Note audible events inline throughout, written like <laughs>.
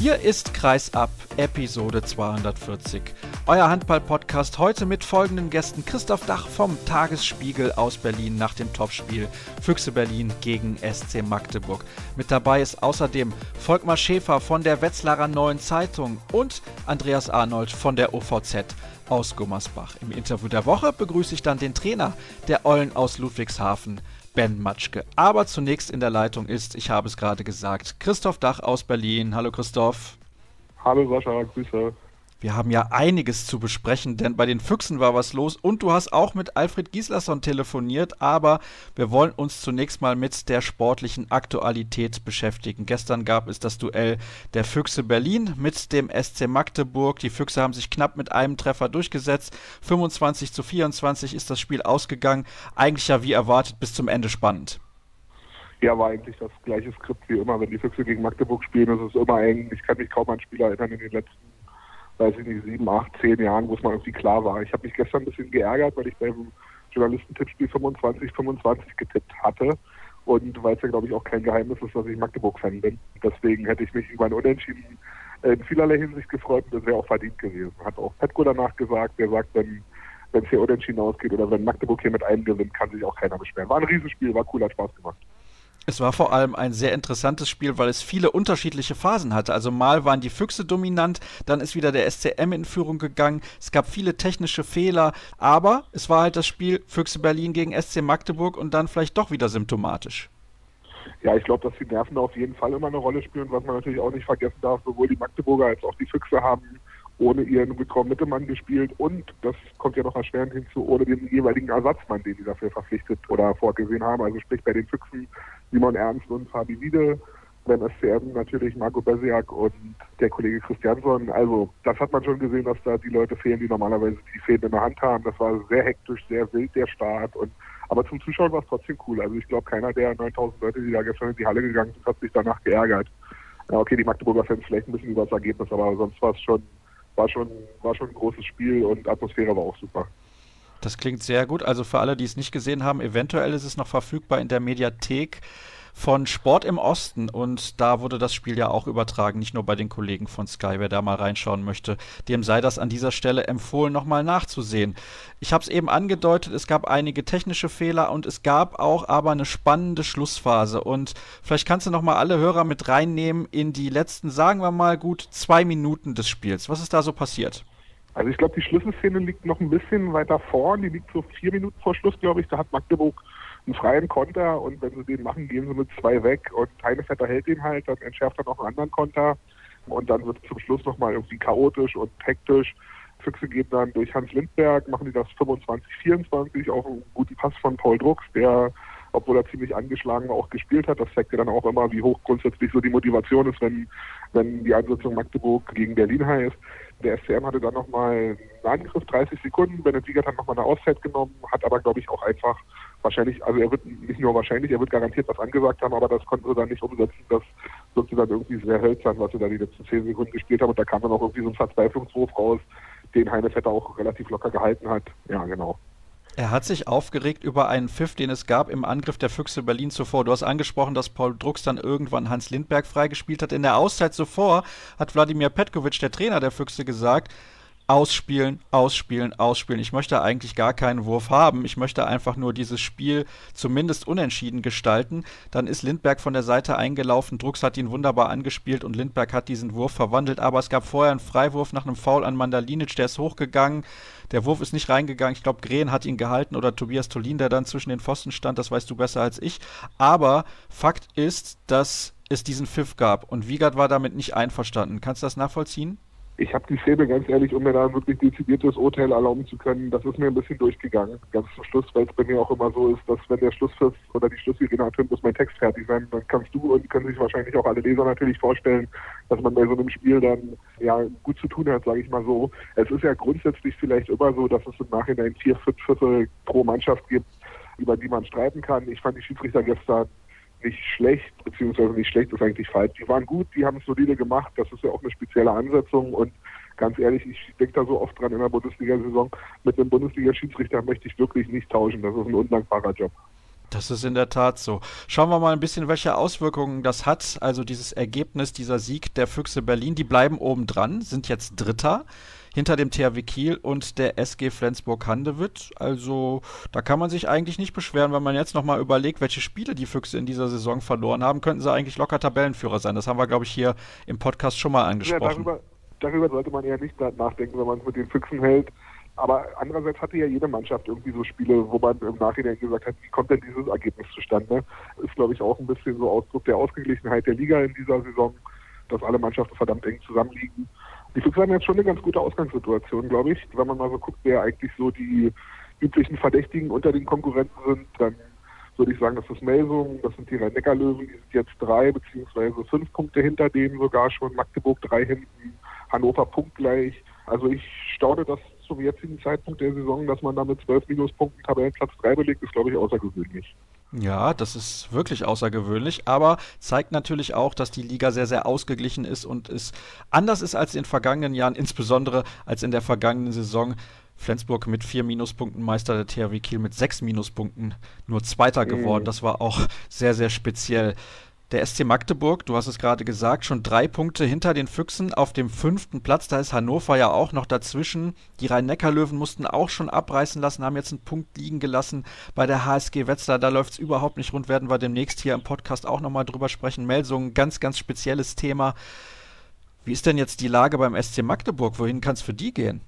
Hier ist Kreisab, Episode 240. Euer Handball-Podcast heute mit folgenden Gästen. Christoph Dach vom Tagesspiegel aus Berlin nach dem Topspiel Füchse Berlin gegen SC Magdeburg. Mit dabei ist außerdem Volkmar Schäfer von der Wetzlarer Neuen Zeitung und Andreas Arnold von der OVZ aus Gummersbach. Im Interview der Woche begrüße ich dann den Trainer der Eulen aus Ludwigshafen, Ben Matschke. Aber zunächst in der Leitung ist, ich habe es gerade gesagt, Christoph Dach aus Berlin. Hallo Christoph. Hallo Sascha, Grüße. Wir haben ja einiges zu besprechen, denn bei den Füchsen war was los und du hast auch mit Alfred Gislason telefoniert, aber wir wollen uns zunächst mal mit der sportlichen Aktualität beschäftigen. Gestern gab es das Duell der Füchse Berlin mit dem SC Magdeburg. Die Füchse haben sich knapp mit einem Treffer durchgesetzt. 25 zu 24 ist das Spiel ausgegangen. Eigentlich ja wie erwartet bis zum Ende spannend. Ja, war eigentlich das gleiche Skript wie immer. Wenn die Füchse gegen Magdeburg spielen, ist es immer eng. Ich kann mich kaum an ein Spiel erinnern in den letzten weiß ich nicht, sieben, acht, zehn Jahren, wo es mal irgendwie klar war. Ich habe mich gestern ein bisschen geärgert, weil ich beim Journalistentippspiel 25, 25 getippt hatte. Und weil es ja, glaube ich, auch kein Geheimnis ist, dass ich Magdeburg-Fan bin. Deswegen hätte ich mich über ein Unentschieden in vielerlei Hinsicht gefreut und das wäre auch verdient gewesen. Hat auch Petko danach gesagt, der sagt, wenn wenn es hier unentschieden ausgeht oder wenn Magdeburg hier mit einem gewinnt, kann sich auch keiner beschweren. War ein Riesenspiel, war cool, hat Spaß gemacht. Es war vor allem ein sehr interessantes Spiel, weil es viele unterschiedliche Phasen hatte. Also mal waren die Füchse dominant, dann ist wieder der SCM in Führung gegangen. Es gab viele technische Fehler, aber es war halt das Spiel Füchse Berlin gegen SC Magdeburg und dann vielleicht doch wieder symptomatisch. Ja, ich glaube, dass die Nerven da auf jeden Fall immer eine Rolle spielen. Was man natürlich auch nicht vergessen darf, sowohl die Magdeburger als auch die Füchse haben ohne ihren Mittelmann gespielt und, das kommt ja noch erschwerend hinzu, ohne den jeweiligen Ersatzmann, den die dafür verpflichtet oder vorgesehen haben. Also sprich bei den Füchsen Simon Ernst und Fabi Wiede, beim SCM natürlich Marco Besiak und der Kollege Christiansson. Also das hat man schon gesehen, dass da die Leute fehlen, die normalerweise die Fäden in der Hand haben. Das war sehr hektisch, sehr wild der Start und aber zum Zuschauen war es trotzdem cool. Also ich glaube, keiner der 9000 Leute, die da gestern in die Halle gegangen sind, hat sich danach geärgert. Ja, okay, die Magdeburger Fans vielleicht ein bisschen über das Ergebnis, aber sonst war es schon war schon, war schon ein großes Spiel und Atmosphäre war auch super. Das klingt sehr gut. Also für alle, die es nicht gesehen haben, eventuell ist es noch verfügbar in der Mediathek von Sport im Osten und da wurde das Spiel ja auch übertragen, nicht nur bei den Kollegen von Sky. Wer da mal reinschauen möchte, dem sei das an dieser Stelle empfohlen, nochmal nachzusehen. Ich habe es eben angedeutet, es gab einige technische Fehler und es gab auch aber eine spannende Schlussphase und vielleicht kannst du nochmal alle Hörer mit reinnehmen in die letzten, sagen wir mal, gut zwei Minuten des Spiels. Was ist da so passiert? Also ich glaube, die Schlüsselszene liegt noch ein bisschen weiter vorn. Die liegt so vier Minuten vor Schluss, glaube ich. Da hat Magdeburg einen freien Konter und wenn sie den machen, gehen sie mit zwei weg und Heinevetter hält den halt, dann entschärft er noch einen anderen Konter und dann wird es zum Schluss nochmal irgendwie chaotisch und hektisch. Füchse gehen dann durch Hans Lindberg, machen die das 25, 24 auf einen guten Pass von Paul Drucks, der, obwohl er ziemlich angeschlagen war, auch gespielt hat. Das zeigt ja dann auch immer, wie hoch grundsätzlich so die Motivation ist, wenn, wenn die Einsetzung Magdeburg gegen Berlin heißt. Der SCM hatte dann nochmal einen Angriff, 30 Sekunden. Wiegert hat nochmal eine Auszeit genommen, hat aber, glaube ich, auch einfach wahrscheinlich, also er wird nicht nur wahrscheinlich, er wird garantiert was angesagt haben, aber das konnten sie dann nicht umsetzen. Das wirkte dann irgendwie sehr hölzern, was sie da die letzten 10 Sekunden gespielt haben. Und da kam dann auch irgendwie so ein Verzweiflungswurf raus, den Heine Vetter auch relativ locker gehalten hat. Ja, genau. Er hat sich aufgeregt über einen Pfiff, den es gab im Angriff der Füchse Berlin zuvor. Du hast angesprochen, dass Paul Drucks dann irgendwann Hans Lindberg freigespielt hat. In der Auszeit zuvor hat Wladimir Petkovic, der Trainer der Füchse, gesagt, ausspielen, ausspielen, ausspielen. Ich möchte eigentlich gar keinen Wurf haben. Ich möchte einfach nur dieses Spiel zumindest unentschieden gestalten. Dann ist Lindberg von der Seite eingelaufen. Drucks hat ihn wunderbar angespielt und Lindberg hat diesen Wurf verwandelt. Aber es gab vorher einen Freiwurf nach einem Foul an Mandalinic. Der ist hochgegangen. Der Wurf ist nicht reingegangen. Ich glaube, Grehen hat ihn gehalten oder Tobias Tolin, der dann zwischen den Pfosten stand. Das weißt du besser als ich. Aber Fakt ist, dass es diesen Pfiff gab und Wiegert war damit nicht einverstanden. Kannst du das nachvollziehen? Ich habe die Szene ganz ehrlich, um mir da ein wirklich dezidiertes Urteil erlauben zu können, das ist mir ein bisschen durchgegangen. Ganz zum Schluss, weil es bei mir auch immer so ist, dass wenn der Schlusspfiff oder die Schlusssirene ertönt, muss mein Text fertig sein. Dann kannst du und können sich wahrscheinlich auch alle Leser natürlich vorstellen, dass man bei so einem Spiel dann ja gut zu tun hat, sage ich mal so. Es ist ja grundsätzlich vielleicht immer so, dass es im Nachhinein vier, fünf Pfiffe pro Mannschaft gibt, über die man streiten kann. Ich fand die Schiedsrichter gestern nicht schlecht, beziehungsweise nicht schlecht ist eigentlich falsch. Die waren gut, die haben es solide gemacht, das ist ja auch eine spezielle Ansetzung und ganz ehrlich, ich denke da so oft dran in der Bundesliga-Saison, mit einem Bundesliga-Schiedsrichter möchte ich wirklich nicht tauschen, das ist ein undankbarer Job. Das ist in der Tat so. Schauen wir mal ein bisschen, welche Auswirkungen das hat. Also dieses Ergebnis, dieser Sieg der Füchse Berlin, die bleiben oben dran, sind jetzt Dritter hinter dem THW Kiel und der SG Flensburg-Handewitt. Also da kann man sich eigentlich nicht beschweren, wenn man jetzt nochmal überlegt, welche Spiele die Füchse in dieser Saison verloren haben, könnten sie eigentlich locker Tabellenführer sein. Das haben wir, glaube ich, hier im Podcast schon mal angesprochen. Ja, darüber, darüber sollte man ja nicht nachdenken, wenn man es mit den Füchsen hält. Aber andererseits hatte ja jede Mannschaft irgendwie so Spiele, wo man im Nachhinein gesagt hat, wie kommt denn dieses Ergebnis zustande? Ist, glaube ich, auch ein bisschen so Ausdruck der Ausgeglichenheit der Liga in dieser Saison, dass alle Mannschaften verdammt eng zusammenliegen. Die Füchse haben jetzt schon eine ganz gute Ausgangssituation, glaube ich. Wenn man mal so guckt, wer eigentlich so die üblichen Verdächtigen unter den Konkurrenten sind, dann würde ich sagen, das ist Melsung, das sind die Rhein-Neckar-Löwen, die sind jetzt drei beziehungsweise fünf Punkte hinter denen sogar schon, Magdeburg drei hinten, Hannover punktgleich. Also ich staune das zum jetzigen Zeitpunkt der Saison, dass man da mit zwölf Minuspunkten Tabellenplatz 3 belegt, ist, glaube ich, außergewöhnlich. Ja, das ist wirklich außergewöhnlich, aber zeigt natürlich auch, dass die Liga sehr, sehr ausgeglichen ist und es anders ist als in den vergangenen Jahren, insbesondere als in der vergangenen Saison. Flensburg mit vier Minuspunkten, Meister der THW Kiel mit sechs Minuspunkten, nur Zweiter geworden. Mhm. Das war auch sehr, sehr speziell. Der SC Magdeburg, du hast es gerade gesagt, schon drei Punkte hinter den Füchsen auf dem fünften Platz. Da ist Hannover ja auch noch dazwischen. Die Rhein-Neckar-Löwen mussten auch schon abreißen lassen, haben jetzt einen Punkt liegen gelassen bei der HSG Wetzlar. Da läuft es überhaupt nicht rund, werden wir demnächst hier im Podcast auch nochmal drüber sprechen. Melsungen, ganz, ganz spezielles Thema. Wie ist denn jetzt die Lage beim SC Magdeburg? Wohin kann es für die gehen?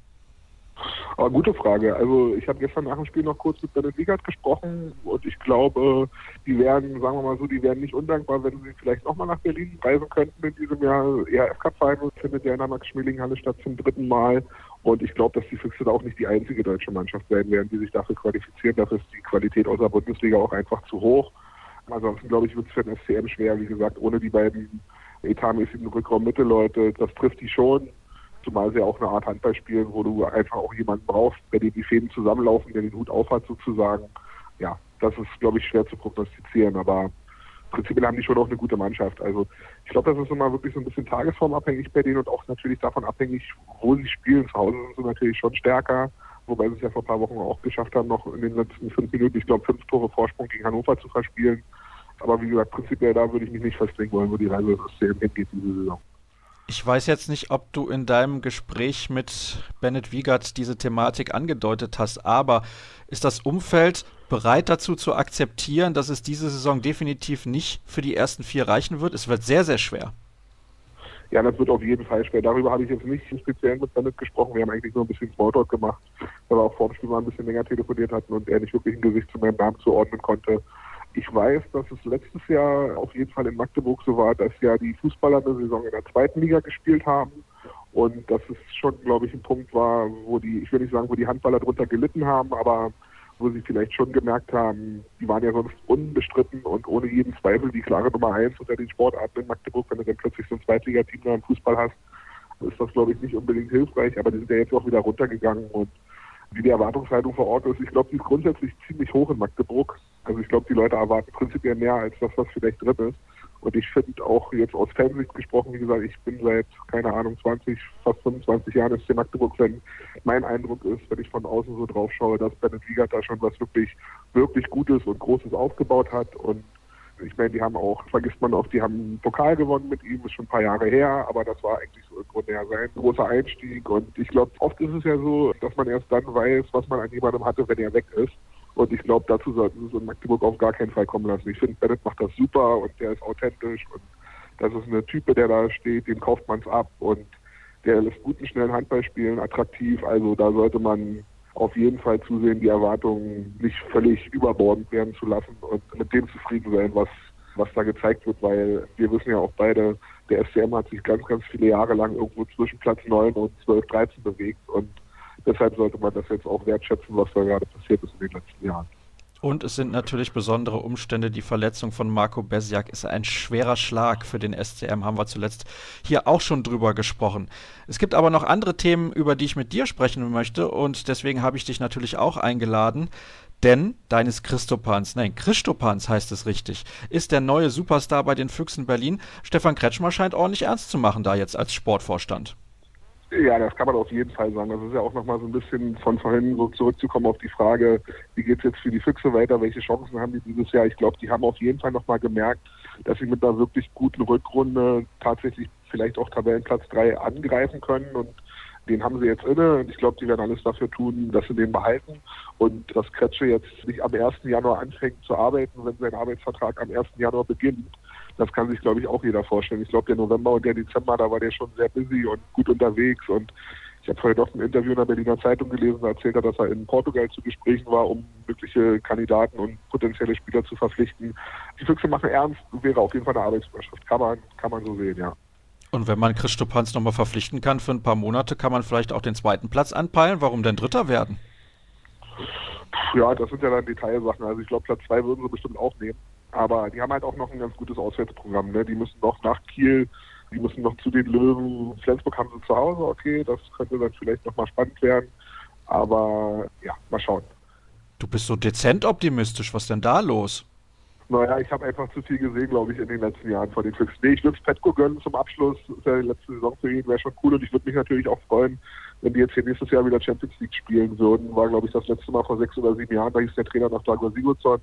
Aber gute Frage. Also ich habe gestern nach dem Spiel noch kurz mit Bennett Wiegert gesprochen und ich glaube, die werden, sagen wir mal so, die werden nicht undankbar, wenn sie vielleicht nochmal nach Berlin reisen könnten in diesem Jahr. ERF Cup Final findet ja in der Max-Schmeling-Halle statt zum dritten Mal. Und ich glaube, dass die Füchse da auch nicht die einzige deutsche Mannschaft sein werden, die sich dafür qualifizieren. Dafür ist die Qualität außer Bundesliga auch einfach zu hoch. Ansonsten glaube ich, wird es für den SCM schwer, wie gesagt, ohne die beiden etatmäßigen Rückraum-Mitte-Leute. Das trifft die schon zumal sie auch eine Art Handball spielen, wo du einfach auch jemanden brauchst, bei dem die Fäden zusammenlaufen, der den Hut aufhat sozusagen. Ja, das ist, glaube ich, schwer zu prognostizieren, aber prinzipiell haben die schon auch eine gute Mannschaft. Also ich glaube, das ist immer wirklich so ein bisschen tagesformabhängig bei denen und auch natürlich davon abhängig, wo sie spielen. Zu Hause sind sie natürlich schon stärker, wobei sie es ja vor ein paar Wochen auch geschafft haben, noch in den letzten fünf Minuten, ich glaube, fünf Tore Vorsprung gegen Hannover zu verspielen. Aber wie gesagt, prinzipiell da würde ich mich nicht festlegen wollen, wo die Reise des CM hingeht diese Saison. Ich weiß jetzt nicht, ob du in deinem Gespräch mit Bennett Wiegert diese Thematik angedeutet hast, aber ist das Umfeld bereit dazu zu akzeptieren, dass es diese Saison definitiv nicht für die ersten vier reichen wird? Es wird sehr, sehr schwer. Ja, das wird auf jeden Fall schwer. Darüber habe ich jetzt nicht speziell mit Bennett gesprochen. Wir haben eigentlich nur ein bisschen Smalltalk gemacht, weil wir auch vor dem Spiel mal ein bisschen länger telefoniert hatten und er nicht wirklich ein Gesicht zu meinem Namen zuordnen konnte. Ich weiß, dass es letztes Jahr auf jeden Fall in Magdeburg so war, dass ja die Fußballer eine Saison in der zweiten Liga gespielt haben. Und dass es schon, glaube ich, ein Punkt war, wo die, ich will nicht sagen, wo die Handballer drunter gelitten haben, aber wo sie vielleicht schon gemerkt haben, die waren ja sonst unbestritten und ohne jeden Zweifel die klare Nummer eins unter den Sportarten in Magdeburg, wenn du dann plötzlich so ein Zweitligateam da im Fußball hast, ist das, glaube ich, nicht unbedingt hilfreich, aber die sind ja jetzt auch wieder runtergegangen und wie die Erwartungshaltung vor Ort ist, ich glaube, die ist grundsätzlich ziemlich hoch in Magdeburg. Also ich glaube, die Leute erwarten prinzipiell mehr als das, was vielleicht drin ist. Und ich finde auch jetzt aus Fansicht gesprochen, wie gesagt, ich bin seit, keine Ahnung, 20, fast 25 Jahren SC Magdeburg-Fan. Mein Eindruck ist, wenn ich von außen so drauf schaue, dass Bennett Wiegert da schon was wirklich, wirklich Gutes und Großes aufgebaut hat. Und ich meine, die haben auch, vergisst man oft, die haben einen Pokal gewonnen mit ihm, ist schon ein paar Jahre her, aber das war eigentlich so im Grunde ja sein großer Einstieg. Und ich glaube, oft ist es ja so, dass man erst dann weiß, was man an jemandem hatte, wenn er weg ist. Und ich glaube, dazu sollten sie es in Magdeburg auf gar keinen Fall kommen lassen. Ich finde, Bennett macht das super und der ist authentisch und das ist eine Type, der da steht, den kauft man es ab und der lässt guten, schnellen Handball spielen, attraktiv. Also da sollte man auf jeden Fall zusehen, die Erwartungen nicht völlig überbordend werden zu lassen und mit dem zufrieden sein, was, was da gezeigt wird, weil wir wissen ja auch beide, der SCM hat sich ganz, ganz viele Jahre lang irgendwo zwischen Platz 9 und 12, 13 bewegt und deshalb sollte man das jetzt auch wertschätzen, was da gerade passiert ist in den letzten Jahren. Und es sind natürlich besondere Umstände. Die Verletzung von Marco Besjak ist ein schwerer Schlag für den SCM, haben wir zuletzt hier auch schon drüber gesprochen. Es gibt aber noch andere Themen, über die ich mit dir sprechen möchte und deswegen habe ich dich natürlich auch eingeladen. Denn deines Christopans, nein, Christopans heißt es richtig, ist der neue Superstar bei den Füchsen Berlin. Stefan Kretschmer scheint ordentlich ernst zu machen da jetzt als Sportvorstand. Ja, das kann man auf jeden Fall sagen. Das ist ja auch nochmal so ein bisschen von vorhin so zurückzukommen auf die Frage, wie geht es jetzt für die Füchse weiter, welche Chancen haben die dieses Jahr? Ich glaube, die haben auf jeden Fall nochmal gemerkt, dass sie mit einer wirklich guten Rückrunde tatsächlich vielleicht auch Tabellenplatz 3 angreifen können und den haben sie jetzt inne und ich glaube, die werden alles dafür tun, dass sie den behalten und dass Kretsche jetzt nicht am 1. Januar anfängt zu arbeiten, wenn sein Arbeitsvertrag am 1. Januar beginnt, das kann sich, glaube ich, auch jeder vorstellen. Ich glaube, der November und der Dezember, da war der schon sehr busy und gut unterwegs. Und ich habe vorher doch ein Interview in der Berliner Zeitung gelesen, da erzählt er, dass er in Portugal zu Gesprächen war, um mögliche Kandidaten und potenzielle Spieler zu verpflichten. Die Füchse machen ernst, wäre auf jeden Fall eine Arbeitsüberschrift. Kann man, kann man so sehen, ja. Und wenn man Chris Stupanz nochmal verpflichten kann für ein paar Monate, kann man vielleicht auch den zweiten Platz anpeilen. Warum denn Dritter werden? Ja, das sind ja dann Detailsachen. Also ich glaube, Platz zwei würden sie bestimmt auch nehmen. Aber die haben halt auch noch ein ganz gutes Auswärtsprogramm. Ne? Die müssen noch nach Kiel, die müssen noch zu den Löwen. Flensburg haben sie zu Hause, okay, das könnte dann vielleicht nochmal spannend werden. Aber ja, mal schauen. Du bist so dezent optimistisch. Was denn da los? Naja, ich habe einfach zu viel gesehen, glaube ich, in den letzten Jahren von den Füchsen. Nee, ich würde es Petko gönnen zum Abschluss der letzten Saison für ihn, wäre schon cool. Und ich würde mich natürlich auch freuen, wenn die jetzt hier nächstes Jahr wieder Champions League spielen würden. War, glaube ich, das letzte Mal vor sechs oder sieben Jahren. Da hieß der Trainer nach Dagmar Sigurdsson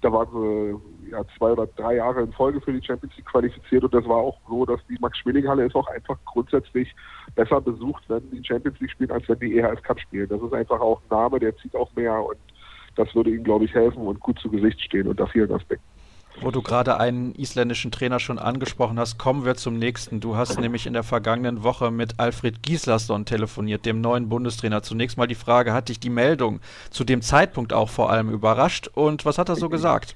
da waren sie ja, zwei oder drei Jahre in Folge für die Champions League qualifiziert und das war auch so, dass die Max-Schmeling-Halle ist auch einfach grundsätzlich besser besucht, wenn die Champions League spielen, als wenn die EHF Cup spielen. Das ist einfach auch ein Name, der zieht auch mehr und das würde ihnen, glaube ich, helfen und gut zu Gesicht stehen unter vielen Aspekten. Wo du gerade einen isländischen Trainer schon angesprochen hast, kommen wir zum nächsten. Du hast nämlich in der vergangenen Woche mit Alfred Gislason telefoniert, dem neuen Bundestrainer. Zunächst mal die Frage, hat dich die Meldung zu dem Zeitpunkt auch vor allem überrascht und was hat er so gesagt?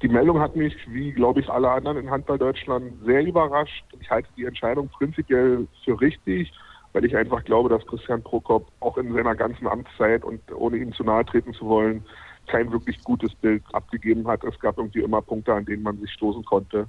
Die Meldung hat mich, wie glaube ich alle anderen in Handball Deutschland, sehr überrascht. Ich halte die Entscheidung prinzipiell für richtig, weil ich einfach glaube, dass Christian Prokop auch in seiner ganzen Amtszeit und ohne ihm zu nahe treten zu wollen, kein wirklich gutes Bild abgegeben hat. Es gab irgendwie immer Punkte, an denen man sich stoßen konnte.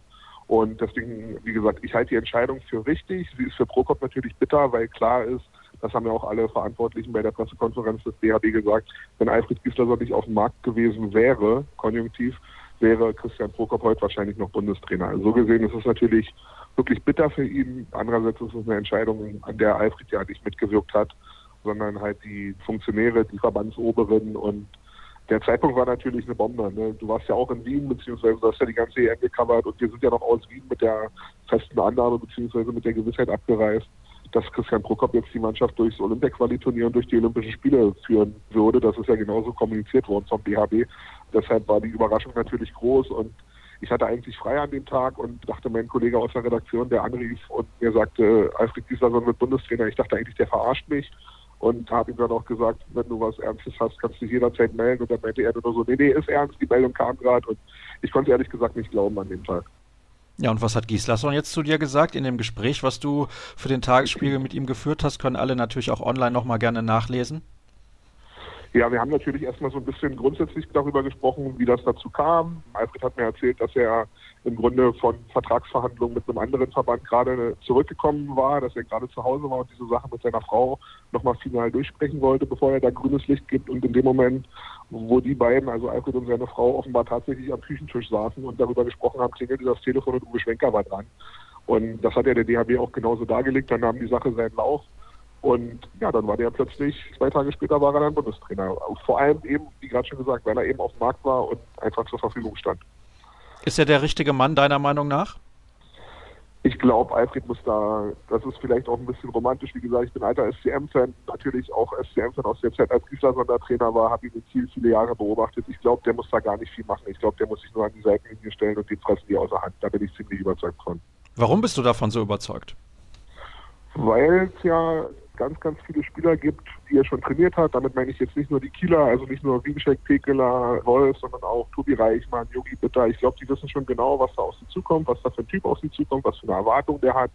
Und deswegen, wie gesagt, ich halte die Entscheidung für richtig. Sie ist für Prokop natürlich bitter, weil klar ist, das haben ja auch alle Verantwortlichen bei der Pressekonferenz des DHB gesagt, wenn Alfred Gislason nicht auf dem Markt gewesen wäre, konjunktiv, wäre Christian Prokop heute wahrscheinlich noch Bundestrainer. Also so gesehen ist es natürlich wirklich bitter für ihn. Andererseits ist es eine Entscheidung, an der Alfred ja nicht mitgewirkt hat, sondern halt die Funktionäre, die Verbandsoberen und der Zeitpunkt war natürlich eine Bombe. Ne? Du warst ja auch in Wien, beziehungsweise du hast ja die ganze EM gecovert und wir sind ja noch aus Wien mit der festen Annahme, beziehungsweise mit der Gewissheit abgereist, dass Christian Prokop jetzt die Mannschaft durchs Olympia-Quali-Turnier und durch die Olympischen Spiele führen würde. Das ist ja genauso kommuniziert worden vom BHB. Deshalb war die Überraschung natürlich groß und ich hatte eigentlich frei an dem Tag und dachte, mein Kollege aus der Redaktion, der anrief und mir sagte, Alfred Gislason wird Bundestrainer. Ich dachte eigentlich, der verarscht mich und habe ihm dann auch gesagt, wenn du was Ernstes hast, kannst du dich jederzeit melden. Und dann meinte er nur so, nee, nee, ist ernst, die Meldung kam gerade und ich konnte ehrlich gesagt nicht glauben an dem Tag. Ja, und was hat Gislason jetzt zu dir gesagt in dem Gespräch, was du für den Tagesspiegel mit ihm geführt hast? Können alle natürlich auch online nochmal gerne nachlesen. Ja, wir haben natürlich erstmal so ein bisschen grundsätzlich darüber gesprochen, wie das dazu kam. Alfred hat mir erzählt, dass er im Grunde von Vertragsverhandlungen mit einem anderen Verband gerade zurückgekommen war, dass er gerade zu Hause war und diese Sache mit seiner Frau nochmal final durchsprechen wollte, bevor er da grünes Licht gibt. Und in dem Moment, wo die beiden, also Alfred und seine Frau, offenbar tatsächlich am Küchentisch saßen und darüber gesprochen haben, klingelte das Telefon und Uwe Schwenker war dran. Und das hat ja der DHB auch genauso dargelegt. Dann nahm die Sache seinen Lauf. Und ja, dann war der plötzlich, zwei Tage später war er dann Bundestrainer. Vor allem eben, wie gerade schon gesagt, weil er eben auf dem Markt war und einfach zur Verfügung stand. Ist er der richtige Mann deiner Meinung nach? Ich glaube, Alfred muss da, das ist vielleicht auch ein bisschen romantisch, wie gesagt, ich bin alter SCM-Fan, natürlich auch SCM-Fan aus der Zeit, als Gisler Sondertrainer war, habe ihn in Ziel viele Jahre beobachtet. Ich glaube, der muss da gar nicht viel machen. Ich glaube, der muss sich nur an die Seitenlinie stellen und den fressen die außer Hand. Da bin ich ziemlich überzeugt von. Warum bist du davon so überzeugt? Weil es ja ganz, ganz viele Spieler gibt, die er schon trainiert hat. Damit meine ich jetzt nicht nur die Kieler, also nicht nur Wiencheck, Pekeler, Wolf, sondern auch Tobi Reichmann, Yogi Bitter. Ich glaube, die wissen schon genau, was da auf sie zukommt, was da für ein Typ auf sie zukommt, was für eine Erwartung der hat,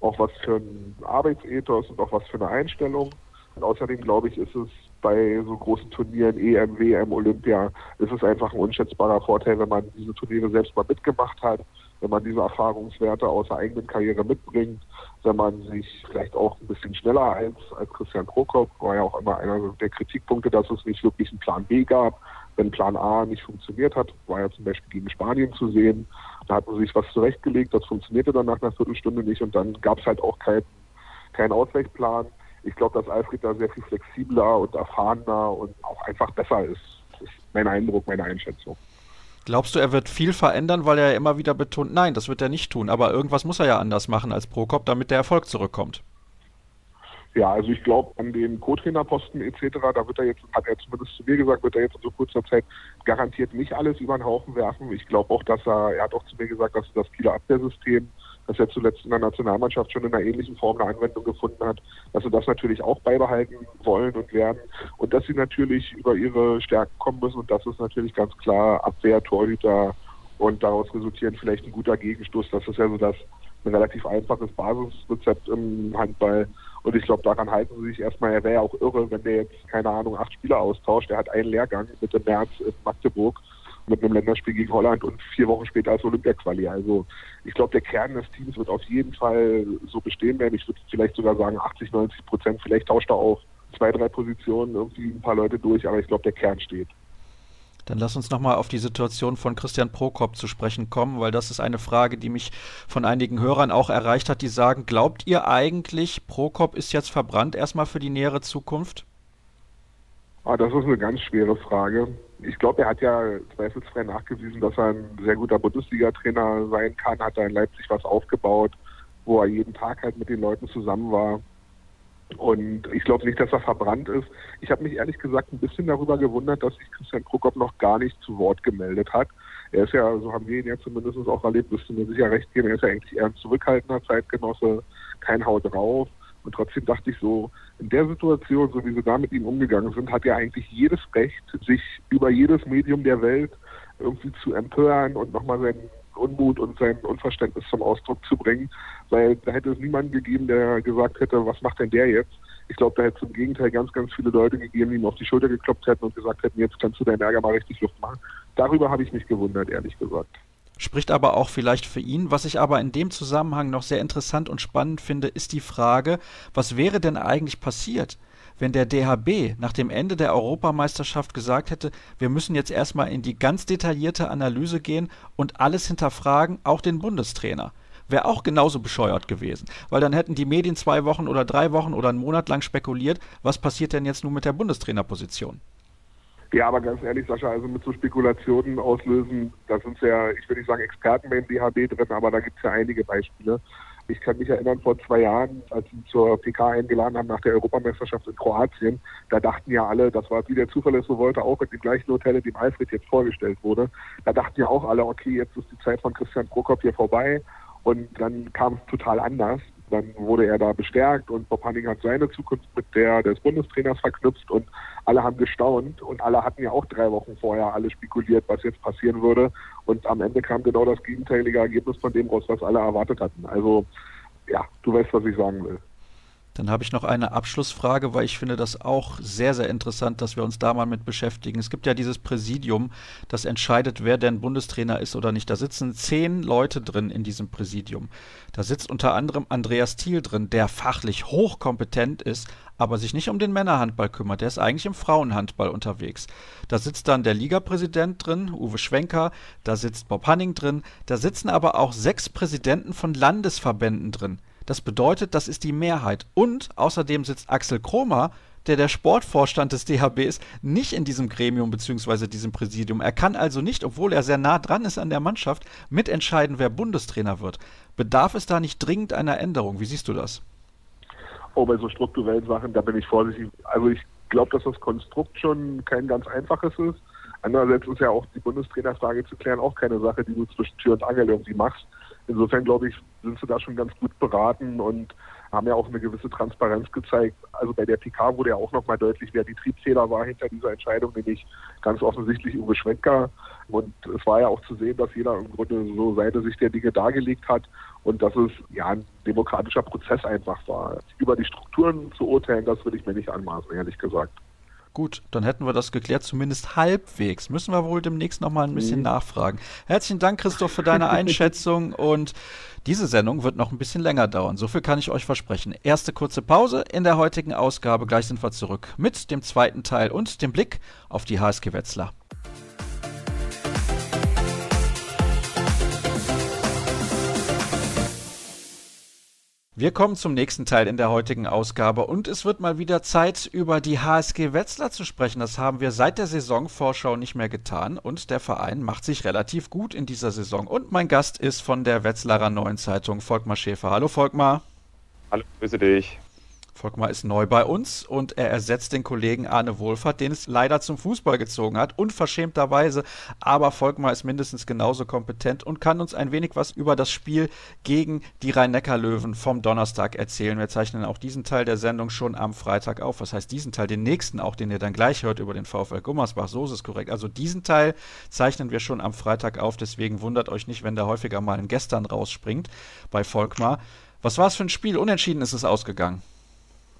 auch was für ein Arbeitsethos und auch was für eine Einstellung. Und außerdem glaube ich, ist es bei so großen Turnieren, EM, WM, Olympia, ist es einfach ein unschätzbarer Vorteil, wenn man diese Turniere selbst mal mitgemacht hat, wenn man diese Erfahrungswerte aus der eigenen Karriere mitbringt, wenn man sich vielleicht auch ein bisschen schneller als, als Christian Prokop, war ja auch immer einer der Kritikpunkte, dass es nicht wirklich einen Plan B gab. Wenn Plan A nicht funktioniert hat, war ja zum Beispiel gegen Spanien zu sehen, da hat man sich was zurechtgelegt, das funktionierte dann nach einer Viertelstunde nicht und dann gab es halt auch keinen keinen Ausweichplan. Ich glaube, dass Alfred da sehr viel flexibler und erfahrener und auch einfach besser ist. Das ist mein Eindruck, meine Einschätzung. Glaubst du, er wird viel verändern, weil er ja immer wieder betont, nein, das wird er nicht tun. Aber irgendwas muss er ja anders machen als Prokop, damit der Erfolg zurückkommt. Ja, also ich glaube an den Co-Trainerposten etc., da wird er jetzt, hat er zumindest zu mir gesagt, wird er jetzt in so kurzer Zeit garantiert nicht alles über den Haufen werfen. Ich glaube auch, dass er, er hat auch zu mir gesagt, dass das Kieler Abwehrsystem, das er zuletzt in der Nationalmannschaft schon in einer ähnlichen Form eine Anwendung gefunden hat, dass sie das natürlich auch beibehalten wollen und werden und dass sie natürlich über ihre Stärken kommen müssen und das ist natürlich ganz klar Abwehr, Torhüter und daraus resultieren vielleicht ein guter Gegenstoß. Das ist ja so das ein relativ einfaches Basisrezept im Handball. Und ich glaube, daran halten sie sich erstmal. Er wäre ja auch irre, wenn der jetzt, keine Ahnung, acht Spieler austauscht. Er hat einen Lehrgang Mitte März in Magdeburg mit einem Länderspiel gegen Holland und vier Wochen später als Olympia-Quali. Also ich glaube, der Kern des Teams wird auf jeden Fall so bestehen werden. Ich würde vielleicht sogar sagen 80, 90 Prozent. Vielleicht tauscht er auch zwei, drei Positionen irgendwie ein paar Leute durch, aber ich glaube, der Kern steht. Dann lass uns nochmal auf die Situation von Christian Prokop zu sprechen kommen, weil das ist eine Frage, die mich von einigen Hörern auch erreicht hat, die sagen, glaubt ihr eigentlich, Prokop ist jetzt verbrannt erstmal für die nähere Zukunft? Ah, das ist eine ganz schwere Frage. Ich glaube, er hat ja zweifelsfrei nachgewiesen, dass er ein sehr guter Bundesliga-Trainer sein kann, hat er in Leipzig was aufgebaut, wo er jeden Tag halt mit den Leuten zusammen war. Und ich glaube nicht, dass er verbrannt ist. Ich habe mich ehrlich gesagt ein bisschen darüber gewundert, dass sich Christian Prokop noch gar nicht zu Wort gemeldet hat. Er ist ja, so haben wir ihn ja zumindest auch erlebt, müsste mir sicher recht geben, er ist ja eigentlich eher ein zurückhaltender Zeitgenosse, kein Haut drauf. Und trotzdem dachte ich so, in der Situation, so wie sie da mit ihm umgegangen sind, hat er eigentlich jedes Recht, sich über jedes Medium der Welt irgendwie zu empören und nochmal seinen Unmut und sein Unverständnis zum Ausdruck zu bringen, weil da hätte es niemanden gegeben, der gesagt hätte, was macht denn der jetzt? Ich glaube, da hätte es im Gegenteil ganz, ganz viele Leute gegeben, die ihm auf die Schulter geklopft hätten und gesagt hätten, jetzt kannst du deinen Ärger mal richtig Luft machen. Darüber habe ich mich gewundert, ehrlich gesagt. Spricht aber auch vielleicht für ihn. Was ich aber in dem Zusammenhang noch sehr interessant und spannend finde, ist die Frage, was wäre denn eigentlich passiert, wenn der DHB nach dem Ende der Europameisterschaft gesagt hätte, wir müssen jetzt erstmal in die ganz detaillierte Analyse gehen und alles hinterfragen, auch den Bundestrainer. Wäre auch genauso bescheuert gewesen. Weil dann hätten die Medien zwei Wochen oder drei Wochen oder einen Monat lang spekuliert, was passiert denn jetzt nun mit der Bundestrainerposition. Ja, aber ganz ehrlich, Sascha, also mit so Spekulationen auslösen, da sind ja, ich würde nicht sagen Experten beim DHB drin, aber da gibt es ja einige Beispiele. Ich kann mich erinnern, vor zwei Jahren, als sie zur PK eingeladen haben nach der Europameisterschaft in Kroatien, da dachten ja alle, das war wie der Zufall es so wollte, auch in dem gleichen Hotel, in dem Alfred jetzt vorgestellt wurde. Da dachten ja auch alle, okay, jetzt ist die Zeit von Christian Prokop hier vorbei. Und dann kam es total anders. Dann wurde er da bestärkt und Bob Hanning hat seine Zukunft mit der des Bundestrainers verknüpft und alle haben gestaunt und alle hatten ja auch drei Wochen vorher alle spekuliert, was jetzt passieren würde. Und am Ende kam genau das gegenteilige Ergebnis von dem raus, was alle erwartet hatten. Also ja, du weißt, was ich sagen will. Dann habe ich noch eine Abschlussfrage, weil ich finde das auch sehr, sehr interessant, dass wir uns da mal mit beschäftigen. Es gibt ja dieses Präsidium, das entscheidet, wer denn Bundestrainer ist oder nicht. Da sitzen zehn Leute drin in diesem Präsidium. Da sitzt unter anderem Andreas Thiel drin, der fachlich hochkompetent ist, aber sich nicht um den Männerhandball kümmert. Der ist eigentlich im Frauenhandball unterwegs. Da sitzt dann der Ligapräsident drin, Uwe Schwenker, da sitzt Bob Hanning drin, da sitzen aber auch sechs Präsidenten von Landesverbänden drin. Das bedeutet, das ist die Mehrheit. Und außerdem sitzt Axel Kromer, der der Sportvorstand des DHB ist, nicht in diesem Gremium bzw. diesem Präsidium. Er kann also nicht, obwohl er sehr nah dran ist an der Mannschaft, mitentscheiden, wer Bundestrainer wird. Bedarf es da nicht dringend einer Änderung? Wie siehst du das? Oh, bei so strukturellen Sachen, da bin ich vorsichtig. Also ich glaube, dass das Konstrukt schon kein ganz einfaches ist. Andererseits ist ja auch die Bundestrainerfrage zu klären auch keine Sache, die du zwischen Tür und Angel irgendwie machst. Insofern glaube ich, sind sie da schon ganz gut beraten und haben ja auch eine gewisse Transparenz gezeigt. Also bei der PK wurde ja auch nochmal deutlich, wer die Triebfehler war hinter dieser Entscheidung, nämlich ganz offensichtlich Uwe Schwenker. Und es war ja auch zu sehen, dass jeder im Grunde so seine Sicht der Dinge dargelegt hat und dass es ja ein demokratischer Prozess einfach war. Über die Strukturen zu urteilen, das würde ich mir nicht anmaßen, ehrlich gesagt. Gut, dann hätten wir das geklärt, zumindest halbwegs. Müssen wir wohl demnächst noch mal ein bisschen mhm. nachfragen. Herzlichen Dank, Christoph, für deine <laughs> Einschätzung und diese Sendung wird noch ein bisschen länger dauern. So viel kann ich euch versprechen. Erste kurze Pause in der heutigen Ausgabe. Gleich sind wir zurück mit dem zweiten Teil und dem Blick auf die HSG Wetzlar. Wir kommen zum nächsten Teil in der heutigen Ausgabe und es wird mal wieder Zeit, über die HSG Wetzlar zu sprechen. Das haben wir seit der Saisonvorschau nicht mehr getan und der Verein macht sich relativ gut in dieser Saison. Und mein Gast ist von der Wetzlarer Neuen Zeitung, Volkmar Schäfer. Hallo Volkmar. Hallo, grüße dich. Volkmar ist neu bei uns und er ersetzt den Kollegen Arne Wohlfahrt, den es leider zum Fußball gezogen hat, unverschämterweise. Aber Volkmar ist mindestens genauso kompetent und kann uns ein wenig was über das Spiel gegen die Rhein-Neckar-Löwen vom Donnerstag erzählen. Wir zeichnen auch diesen Teil der Sendung schon am Freitag auf. Was heißt diesen Teil? Den nächsten auch, den ihr dann gleich hört über den VfL Gummersbach. So ist es korrekt. Also diesen Teil zeichnen wir schon am Freitag auf. Deswegen wundert euch nicht, wenn da häufiger mal ein Gestern rausspringt bei Volkmar. Was war es für ein Spiel? Unentschieden ist es ausgegangen.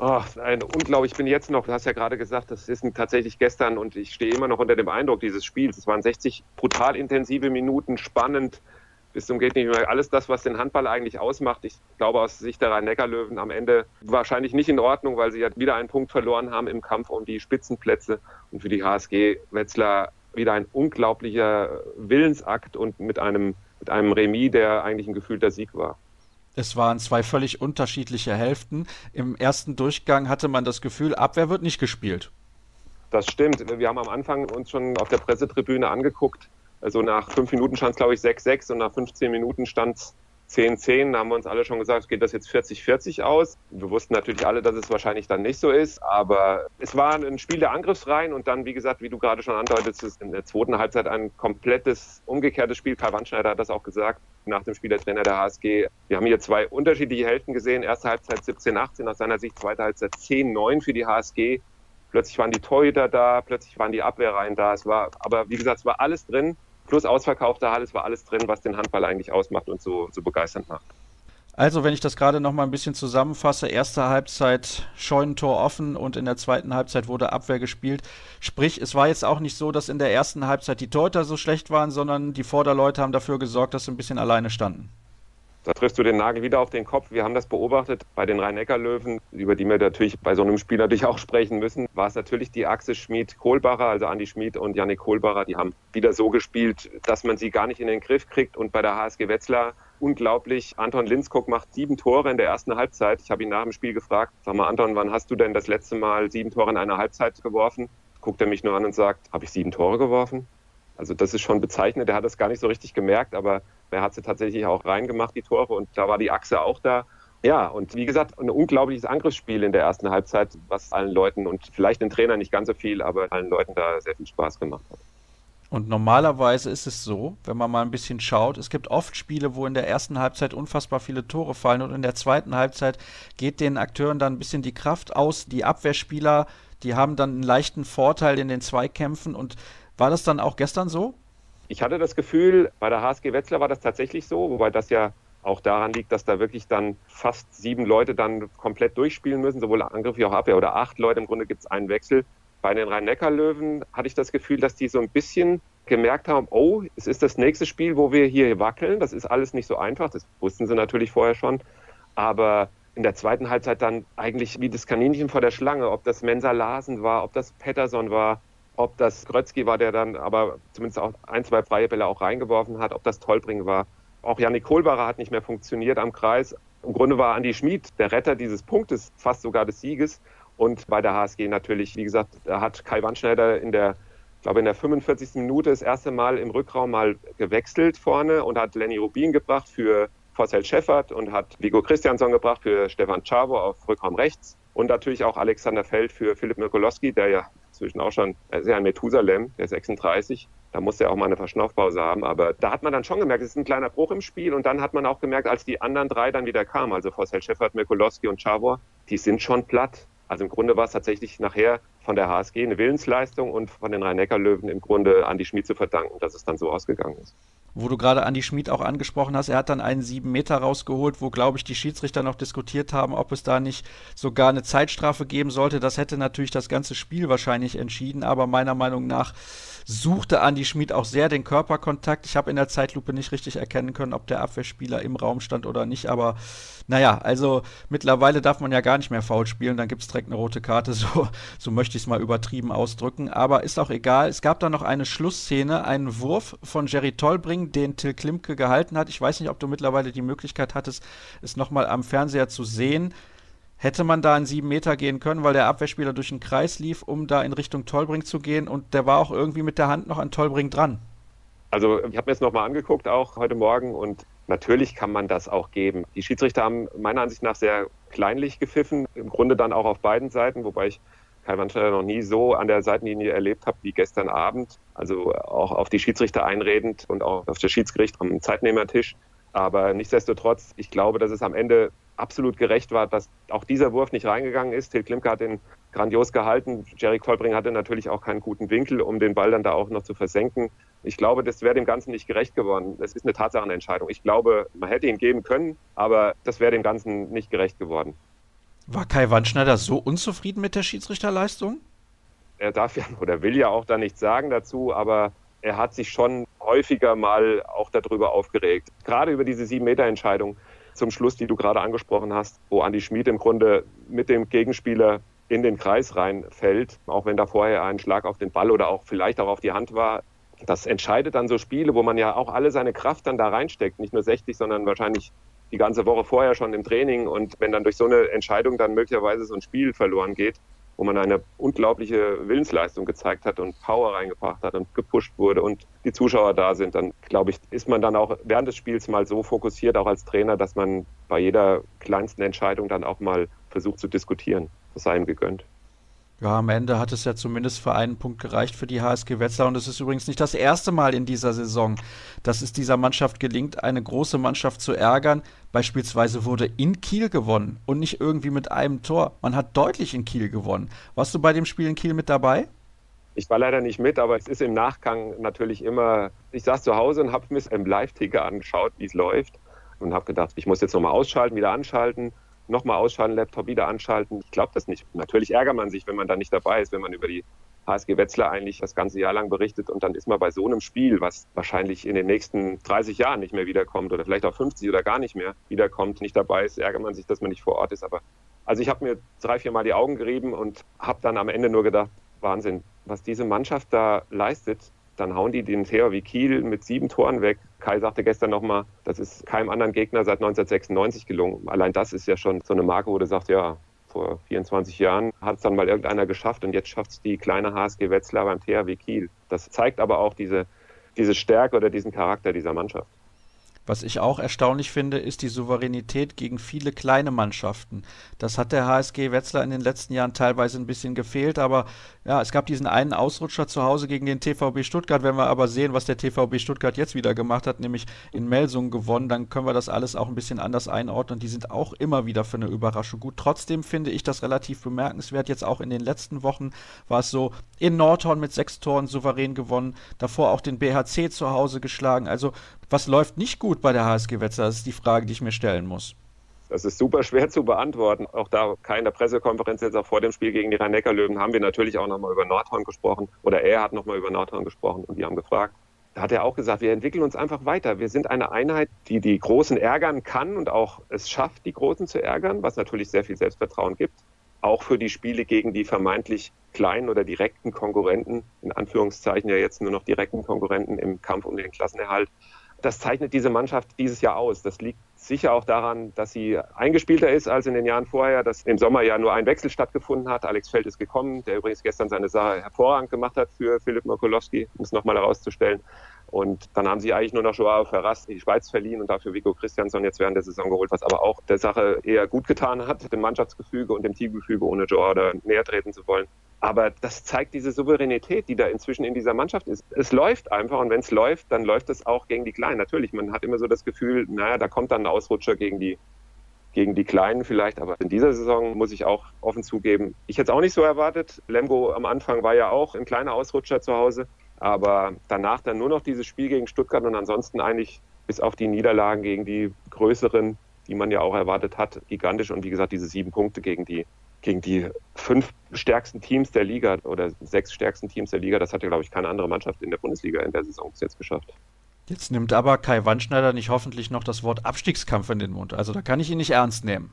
Ach, ein unglaublich. Ich bin jetzt noch, du hast ja gerade gesagt, das ist tatsächlich gestern und ich stehe immer noch unter dem Eindruck dieses Spiels. Es waren 60 brutal intensive Minuten, spannend, bis zum geht nicht mehr. Alles das, was den Handball eigentlich ausmacht. Ich glaube aus Sicht der Rhein-Neckar-Löwen am Ende wahrscheinlich nicht in Ordnung, weil sie ja wieder einen Punkt verloren haben im Kampf um die Spitzenplätze und für die HSG Wetzlar wieder ein unglaublicher Willensakt und mit einem, mit einem Remis, der eigentlich ein gefühlter Sieg war. Es waren zwei völlig unterschiedliche Hälften. Im ersten Durchgang hatte man das Gefühl, Abwehr wird nicht gespielt. Das stimmt. Wir haben am Anfang uns schon auf der Pressetribüne angeguckt. Also nach fünf Minuten stand es, glaube ich, 6-6 und nach 15 Minuten stand es 10-10, da haben wir uns alle schon gesagt, geht das jetzt 40-40 aus. Wir wussten natürlich alle, dass es wahrscheinlich dann nicht so ist, aber es war ein Spiel der Angriffsreihen und dann, wie gesagt, wie du gerade schon andeutest, in der zweiten Halbzeit ein komplettes, umgekehrtes Spiel. Karl Wandschneider hat das auch gesagt, nach dem Spiel der Trainer der HSG. Wir haben hier zwei unterschiedliche Hälften gesehen. Erste Halbzeit 17-18, aus seiner Sicht zweite Halbzeit 10-9 für die HSG. Plötzlich waren die Torhüter da, plötzlich waren die Abwehrreihen da. Es war, aber wie gesagt, es war alles drin plus ausverkaufte Halle, es war alles drin, was den Handball eigentlich ausmacht und so, so begeisternd macht. Also, wenn ich das gerade noch mal ein bisschen zusammenfasse, erste Halbzeit Scheunentor offen und in der zweiten Halbzeit wurde Abwehr gespielt. Sprich, es war jetzt auch nicht so, dass in der ersten Halbzeit die Torhüter so schlecht waren, sondern die Vorderleute haben dafür gesorgt, dass sie ein bisschen alleine standen. Da triffst du den Nagel wieder auf den Kopf. Wir haben das beobachtet bei den Rhein-Neckar-Löwen, über die wir natürlich bei so einem Spiel natürlich auch sprechen müssen. War es natürlich die Achse Schmid-Kohlbacher, also Andi Schmid und Janik Kohlbacher, die haben wieder so gespielt, dass man sie gar nicht in den Griff kriegt. Und bei der HSG Wetzlar unglaublich. Anton Linskog macht sieben Tore in der ersten Halbzeit. Ich habe ihn nach dem Spiel gefragt, sag mal Anton, wann hast du denn das letzte Mal sieben Tore in einer Halbzeit geworfen? Guckt er mich nur an und sagt, habe ich sieben Tore geworfen? Also das ist schon bezeichnend. Er hat das gar nicht so richtig gemerkt, aber er hat sie tatsächlich auch reingemacht, die Tore, und da war die Achse auch da. Ja, und wie gesagt, ein unglaubliches Angriffsspiel in der ersten Halbzeit, was allen Leuten und vielleicht den Trainern nicht ganz so viel, aber allen Leuten da sehr viel Spaß gemacht hat. Und normalerweise ist es so, wenn man mal ein bisschen schaut, es gibt oft Spiele, wo in der ersten Halbzeit unfassbar viele Tore fallen und in der zweiten Halbzeit geht den Akteuren dann ein bisschen die Kraft aus. Die Abwehrspieler, die haben dann einen leichten Vorteil in den Zweikämpfen und war das dann auch gestern so? Ich hatte das Gefühl, bei der HSG Wetzlar war das tatsächlich so, wobei das ja auch daran liegt, dass da wirklich dann fast sieben Leute dann komplett durchspielen müssen, sowohl Angriff wie auch Abwehr oder acht Leute. Im Grunde gibt es einen Wechsel. Bei den Rhein-Neckar-Löwen hatte ich das Gefühl, dass die so ein bisschen gemerkt haben, oh, es ist das nächste Spiel, wo wir hier wackeln. Das ist alles nicht so einfach. Das wussten sie natürlich vorher schon. Aber in der zweiten Halbzeit dann eigentlich wie das Kaninchen vor der Schlange, ob das Mensa Larsen war, ob das Pettersson war, ob das Grötzky war, der dann aber zumindest auch ein, zwei freie Bälle auch reingeworfen hat, ob das Tollbring war. Auch Janik Kohlbacher hat nicht mehr funktioniert am Kreis. Im Grunde war Andi Schmid der Retter dieses Punktes, fast sogar des Sieges. Und bei der HSG natürlich, wie gesagt, da hat Kai Wandschneider in der, ich glaube in der 45. Minute das erste Mal im Rückraum mal gewechselt vorne und hat Lenny Rubin gebracht für Forcel Scheffert und hat Vigo Christiansson gebracht für Stefan Czavo auf Rückraum rechts und natürlich auch Alexander Feld für Philipp Mikolowski, der ja inzwischen auch schon, er ist ja ein Methusalem, der ist 36. Da musste er auch mal eine Verschnaufpause haben. Aber da hat man dann schon gemerkt, es ist ein kleiner Bruch im Spiel. Und dann hat man auch gemerkt, als die anderen drei dann wieder kamen, also Forcel Scheffert, Mikulowski und Chavor, die sind schon platt. Also im Grunde war es tatsächlich nachher von der HSG eine Willensleistung und von den Rhein-Neckar-Löwen im Grunde an die Schmied zu verdanken, dass es dann so ausgegangen ist wo du gerade Andi Schmid auch angesprochen hast, er hat dann einen sieben Meter rausgeholt, wo, glaube ich, die Schiedsrichter noch diskutiert haben, ob es da nicht sogar eine Zeitstrafe geben sollte. Das hätte natürlich das ganze Spiel wahrscheinlich entschieden, aber meiner Meinung nach suchte Andi Schmid auch sehr den Körperkontakt. Ich habe in der Zeitlupe nicht richtig erkennen können, ob der Abwehrspieler im Raum stand oder nicht, aber naja, also mittlerweile darf man ja gar nicht mehr faul spielen, dann gibt es direkt eine rote Karte, <laughs> so, so möchte ich es mal übertrieben ausdrücken, aber ist auch egal. Es gab da noch eine Schlussszene, einen Wurf von Jerry Tollbring, Den Till Klimke gehalten hat. Ich weiß nicht, ob du mittlerweile die Möglichkeit hattest, es nochmal am Fernseher zu sehen. Hätte man da in sieben Meter gehen können, weil der Abwehrspieler durch den Kreis lief, um da in Richtung Tollbring zu gehen und der war auch irgendwie mit der Hand noch an Tollbring dran. Also ich habe mir das nochmal angeguckt, auch heute Morgen, und natürlich kann man das auch geben. Die Schiedsrichter haben meiner Ansicht nach sehr kleinlich gepfiffen, im Grunde dann auch auf beiden Seiten, wobei ich Kai Wandschneider noch nie so an der Seitenlinie erlebt habe wie gestern Abend. Also auch auf die Schiedsrichter einredend und auch auf das Schiedsgericht am Zeitnehmertisch. Aber nichtsdestotrotz, ich glaube, dass es am Ende absolut gerecht war, dass auch dieser Wurf nicht reingegangen ist. Till Klimke hat den grandios gehalten. Jerry Kolbring hatte natürlich auch keinen guten Winkel, um den Ball dann da auch noch zu versenken. Ich glaube, das wäre dem Ganzen nicht gerecht geworden. Das ist eine Tatsachenentscheidung. Ich glaube, man hätte ihn geben können, aber das wäre dem Ganzen nicht gerecht geworden. War Kai Wandschneider so unzufrieden mit der Schiedsrichterleistung? Er darf ja oder will ja auch da nichts sagen dazu, aber er hat sich schon häufiger mal auch darüber aufgeregt. Gerade über diese Sieben-Meter-Entscheidung zum Schluss, die du gerade angesprochen hast, wo Andi Schmid im Grunde mit dem Gegenspieler in den Kreis reinfällt, auch wenn da vorher ein Schlag auf den Ball oder auch vielleicht auch auf die Hand war. Das entscheidet dann so Spiele, wo man ja auch alle seine Kraft dann da reinsteckt, nicht nur 60, sondern wahrscheinlich die ganze Woche vorher schon im Training. Und wenn dann durch so eine Entscheidung dann möglicherweise so ein Spiel verloren geht, wo man eine unglaubliche Willensleistung gezeigt hat und Power reingebracht hat und gepusht wurde und die Zuschauer da sind, dann glaube ich, ist man dann auch während des Spiels mal so fokussiert, auch als Trainer, dass man bei jeder kleinsten Entscheidung dann auch mal versucht zu diskutieren. Das sei ihm gegönnt. Ja, am Ende hat es ja zumindest für einen Punkt gereicht für die HSG Wetzlar. Und es ist übrigens nicht das erste Mal in dieser Saison, dass es dieser Mannschaft gelingt, eine große Mannschaft zu ärgern. Beispielsweise wurde in Kiel gewonnen und nicht irgendwie mit einem Tor. Man hat deutlich in Kiel gewonnen. Warst du bei dem Spiel in Kiel mit dabei? Ich war leider nicht mit, aber es ist im Nachgang natürlich immer. Ich saß zu Hause und habe mir im Live-Ticker angeschaut, wie es läuft. Und habe gedacht, ich muss jetzt nochmal ausschalten, wieder anschalten nochmal ausschalten, Laptop wieder anschalten. Ich glaube das nicht. Natürlich ärgert man sich, wenn man da nicht dabei ist, wenn man über die HSG Wetzlar eigentlich das ganze Jahr lang berichtet und dann ist man bei so einem Spiel, was wahrscheinlich in den nächsten 30 Jahren nicht mehr wiederkommt oder vielleicht auch 50 oder gar nicht mehr wiederkommt, nicht dabei ist, ärgert man sich, dass man nicht vor Ort ist. Aber also ich habe mir drei, vier Mal die Augen gerieben und habe dann am Ende nur gedacht, Wahnsinn, was diese Mannschaft da leistet, dann hauen die den THW Kiel mit sieben Toren weg. Kai sagte gestern nochmal, das ist keinem anderen Gegner seit 1996 gelungen. Allein das ist ja schon so eine Marke, wo du sagst, ja, vor 24 Jahren hat es dann mal irgendeiner geschafft und jetzt schafft es die kleine HSG Wetzlar beim THW Kiel. Das zeigt aber auch diese, diese Stärke oder diesen Charakter dieser Mannschaft. Was ich auch erstaunlich finde, ist die Souveränität gegen viele kleine Mannschaften. Das hat der HSG Wetzlar in den letzten Jahren teilweise ein bisschen gefehlt, aber ja, es gab diesen einen Ausrutscher zu Hause gegen den TVB Stuttgart. Wenn wir aber sehen, was der TVB Stuttgart jetzt wieder gemacht hat, nämlich in Melsungen gewonnen, dann können wir das alles auch ein bisschen anders einordnen. Die sind auch immer wieder für eine Überraschung gut. Trotzdem finde ich das relativ bemerkenswert. Jetzt auch in den letzten Wochen war es so, in Nordhorn mit sechs Toren souverän gewonnen, davor auch den BHC zu Hause geschlagen. Also was läuft nicht gut bei der HSG Wetzlar? Das ist die Frage, die ich mir stellen muss. Das ist super schwer zu beantworten. Auch da keine Pressekonferenz jetzt auch vor dem Spiel gegen die Rhein-Neckar-Löwen haben wir natürlich auch nochmal über Nordhorn gesprochen. Oder er hat nochmal über Nordhorn gesprochen und die haben gefragt. Da hat er auch gesagt, wir entwickeln uns einfach weiter. Wir sind eine Einheit, die die Großen ärgern kann und auch es schafft, die Großen zu ärgern, was natürlich sehr viel Selbstvertrauen gibt. Auch für die Spiele gegen die vermeintlich kleinen oder direkten Konkurrenten, in Anführungszeichen ja jetzt nur noch direkten Konkurrenten im Kampf um den Klassenerhalt das zeichnet diese Mannschaft dieses Jahr aus. Das liegt sicher auch daran, dass sie eingespielter ist als in den Jahren vorher, dass im Sommer ja nur ein Wechsel stattgefunden hat. Alex Feld ist gekommen, der übrigens gestern seine Sache hervorragend gemacht hat für Philipp Mokolowski, um es nochmal herauszustellen. Und dann haben sie eigentlich nur noch Joao Ferraz in die Schweiz verliehen und dafür Vigo Christiansson jetzt während der Saison geholt, was aber auch der Sache eher gut getan hat, dem Mannschaftsgefüge und dem Teamgefüge, ohne Joao da näher treten zu wollen. Aber das zeigt diese Souveränität, die da inzwischen in dieser Mannschaft ist. Es läuft einfach und wenn es läuft, dann läuft es auch gegen die Kleinen. Natürlich, man hat immer so das Gefühl, naja, da kommt dann ein Ausrutscher gegen die, gegen die Kleinen vielleicht. Aber in dieser Saison muss ich auch offen zugeben, ich hätte es auch nicht so erwartet. Lemgo am Anfang war ja auch ein kleiner Ausrutscher zu Hause. Aber danach dann nur noch dieses Spiel gegen Stuttgart und ansonsten eigentlich bis auf die Niederlagen gegen die größeren, die man ja auch erwartet hat, gigantisch. Und wie gesagt, diese sieben Punkte gegen die gegen die fünf stärksten Teams der Liga oder sechs stärksten Teams der Liga. Das hat ja, glaube ich, keine andere Mannschaft in der Bundesliga in der Saison bis jetzt geschafft. Jetzt nimmt aber Kai Wandschneider nicht hoffentlich noch das Wort Abstiegskampf in den Mund. Also da kann ich ihn nicht ernst nehmen.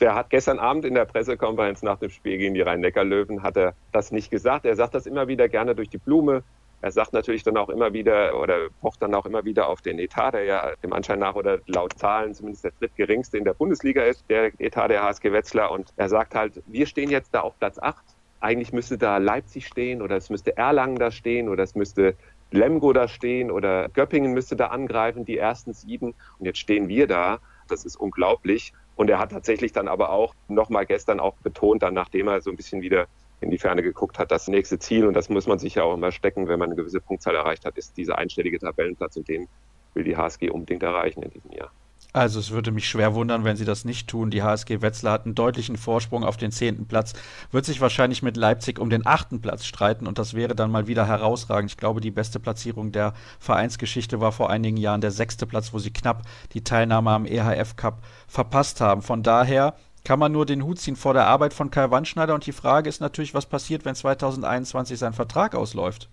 Der hat gestern Abend in der Pressekonferenz nach dem Spiel gegen die Rhein-Neckar-Löwen hat er das nicht gesagt. Er sagt das immer wieder gerne durch die Blume. Er sagt natürlich dann auch immer wieder oder pocht dann auch immer wieder auf den Etat, der ja dem Anschein nach oder laut Zahlen zumindest der drittgeringste in der Bundesliga ist, der Etat der HSG Wetzlar. Und er sagt halt, wir stehen jetzt da auf Platz 8. Eigentlich müsste da Leipzig stehen oder es müsste Erlangen da stehen oder es müsste Lemgo da stehen oder Göppingen müsste da angreifen, die ersten sieben. Und jetzt stehen wir da. Das ist unglaublich. Und er hat tatsächlich dann aber auch nochmal gestern auch betont, dann nachdem er so ein bisschen wieder in die Ferne geguckt hat, das nächste Ziel, und das muss man sich ja auch immer stecken, wenn man eine gewisse Punktzahl erreicht hat, ist dieser einstellige Tabellenplatz und den will die HSG unbedingt erreichen in diesem Jahr. Also es würde mich schwer wundern, wenn sie das nicht tun. Die HSG Wetzlar hat einen deutlichen Vorsprung auf den zehnten Platz, wird sich wahrscheinlich mit Leipzig um den achten Platz streiten und das wäre dann mal wieder herausragend. Ich glaube, die beste Platzierung der Vereinsgeschichte war vor einigen Jahren der sechste Platz, wo sie knapp die Teilnahme am EHF Cup verpasst haben. Von daher kann man nur den Hut ziehen vor der Arbeit von Kai Wandschneider. Und die Frage ist natürlich, was passiert, wenn 2021 sein Vertrag ausläuft?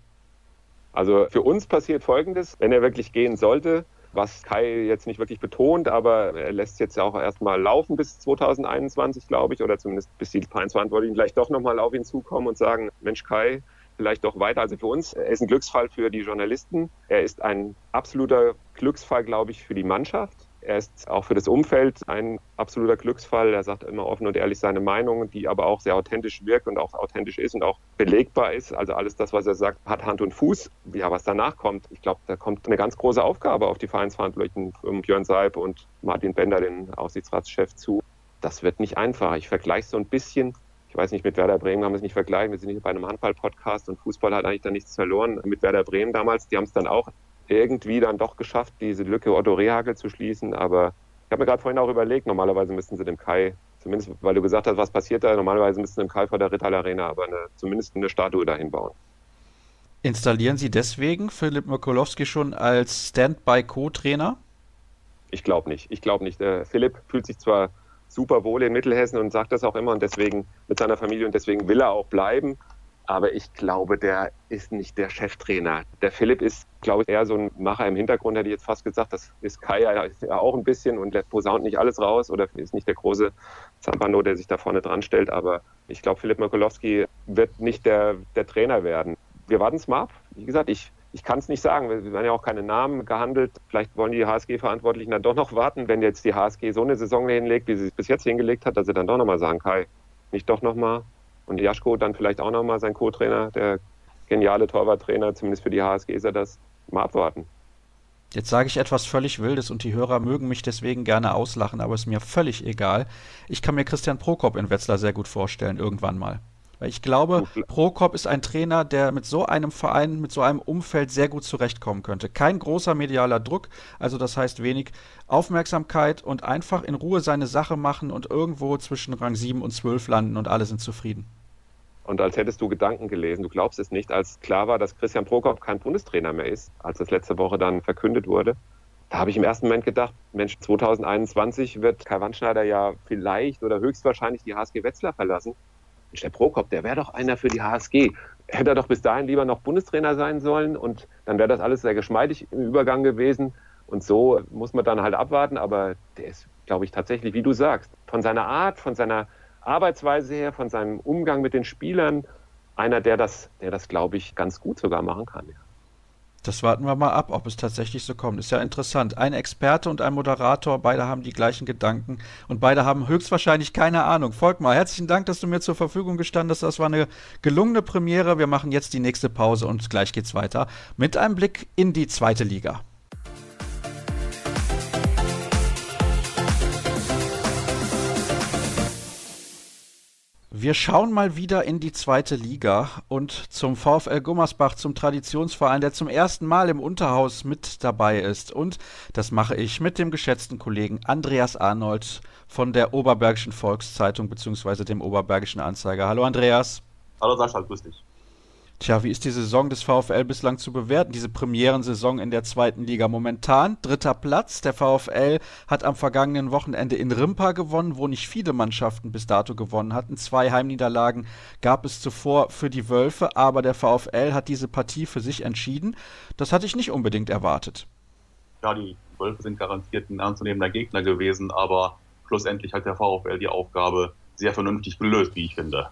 Also für uns passiert Folgendes, wenn er wirklich gehen sollte, was Kai jetzt nicht wirklich betont, aber er lässt jetzt ja auch erstmal laufen bis 2021, glaube ich, oder zumindest bis die Vereinsverantwortlichen vielleicht doch nochmal auf ihn zukommen und sagen, Mensch Kai, vielleicht doch weiter. Also für uns, er ist ein Glücksfall für die Journalisten. Er ist ein absoluter Glücksfall, glaube ich, für die Mannschaft. Er ist auch für das Umfeld ein absoluter Glücksfall. Er sagt immer offen und ehrlich seine Meinung, die aber auch sehr authentisch wirkt und auch authentisch ist und auch belegbar ist. Also alles das, was er sagt, hat Hand und Fuß. Ja, was danach kommt, ich glaube, da kommt eine ganz große Aufgabe auf die Vereinsverantwortlichen um Björn Seib und Martin Bender, den Aussichtsratschef, zu. Das wird nicht einfach. Ich vergleiche so ein bisschen ich weiß nicht, mit Werder Bremen haben wir es nicht vergleichen. Wir sind nicht bei einem Handball-Podcast und Fußball hat eigentlich da nichts verloren. Mit Werder Bremen damals, die haben es dann auch irgendwie dann doch geschafft, diese Lücke Otto Rehagel zu schließen. Aber ich habe mir gerade vorhin auch überlegt, normalerweise müssten sie dem Kai, zumindest weil du gesagt hast, was passiert da, normalerweise müssten sie dem Kai vor der Rital Arena aber eine, zumindest eine Statue dahin bauen. Installieren Sie deswegen Philipp Mikulowski schon als Standby-Co-Trainer? Ich glaube nicht. Ich glaube nicht. Der Philipp fühlt sich zwar super wohl in Mittelhessen und sagt das auch immer und deswegen mit seiner Familie und deswegen will er auch bleiben. Aber ich glaube, der ist nicht der Cheftrainer. Der Philipp ist, glaube ich, eher so ein Macher im Hintergrund, hätte ich jetzt fast gesagt. Das ist Kai ja auch ein bisschen und lässt posaunt nicht alles raus oder ist nicht der große Zampano, der sich da vorne dran stellt. Aber ich glaube, Philipp Mikulowski wird nicht der, der Trainer werden. Wir warten es mal ab. Wie gesagt, ich, ich kann es nicht sagen. Wir werden ja auch keine Namen gehandelt. Vielleicht wollen die HSG-Verantwortlichen dann doch noch warten, wenn jetzt die HSG so eine Saison hinlegt, wie sie es bis jetzt hingelegt hat, dass sie dann doch nochmal sagen, Kai, nicht doch nochmal und Jaschko dann vielleicht auch nochmal sein Co-Trainer, der geniale Torwarttrainer, zumindest für die HSG ist er das. Mal abwarten. Jetzt sage ich etwas völlig Wildes und die Hörer mögen mich deswegen gerne auslachen, aber ist mir völlig egal. Ich kann mir Christian Prokop in Wetzlar sehr gut vorstellen, irgendwann mal. Weil ich glaube, Prokop ist ein Trainer, der mit so einem Verein, mit so einem Umfeld sehr gut zurechtkommen könnte. Kein großer medialer Druck, also das heißt wenig Aufmerksamkeit und einfach in Ruhe seine Sache machen und irgendwo zwischen Rang 7 und 12 landen und alle sind zufrieden. Und als hättest du Gedanken gelesen, du glaubst es nicht, als klar war, dass Christian Prokop kein Bundestrainer mehr ist, als das letzte Woche dann verkündet wurde. Da habe ich im ersten Moment gedacht, Mensch, 2021 wird Kai Wandschneider ja vielleicht oder höchstwahrscheinlich die HSG Wetzlar verlassen. Mensch, der Prokop, der wäre doch einer für die HSG. Hätte er doch bis dahin lieber noch Bundestrainer sein sollen und dann wäre das alles sehr geschmeidig im Übergang gewesen. Und so muss man dann halt abwarten, aber der ist, glaube ich, tatsächlich, wie du sagst, von seiner Art, von seiner Arbeitsweise her, von seinem Umgang mit den Spielern, einer, der das, der das, glaube ich, ganz gut sogar machen kann. Ja. Das warten wir mal ab, ob es tatsächlich so kommt. Ist ja interessant. Ein Experte und ein Moderator, beide haben die gleichen Gedanken und beide haben höchstwahrscheinlich keine Ahnung. Volkmar, herzlichen Dank, dass du mir zur Verfügung gestanden hast. Das war eine gelungene Premiere. Wir machen jetzt die nächste Pause und gleich geht's weiter mit einem Blick in die zweite Liga. Wir schauen mal wieder in die zweite Liga und zum VfL Gummersbach, zum Traditionsverein, der zum ersten Mal im Unterhaus mit dabei ist. Und das mache ich mit dem geschätzten Kollegen Andreas Arnold von der Oberbergischen Volkszeitung bzw. dem Oberbergischen Anzeiger. Hallo Andreas. Hallo Sascha, grüß dich. Tja, wie ist die Saison des VfL bislang zu bewerten, diese Premierensaison in der zweiten Liga? Momentan dritter Platz. Der VfL hat am vergangenen Wochenende in Rimpa gewonnen, wo nicht viele Mannschaften bis dato gewonnen hatten. Zwei Heimniederlagen gab es zuvor für die Wölfe, aber der VfL hat diese Partie für sich entschieden. Das hatte ich nicht unbedingt erwartet. Ja, die Wölfe sind garantiert ein ernstzunehmender Gegner gewesen, aber schlussendlich hat der VfL die Aufgabe sehr vernünftig gelöst, wie ich finde.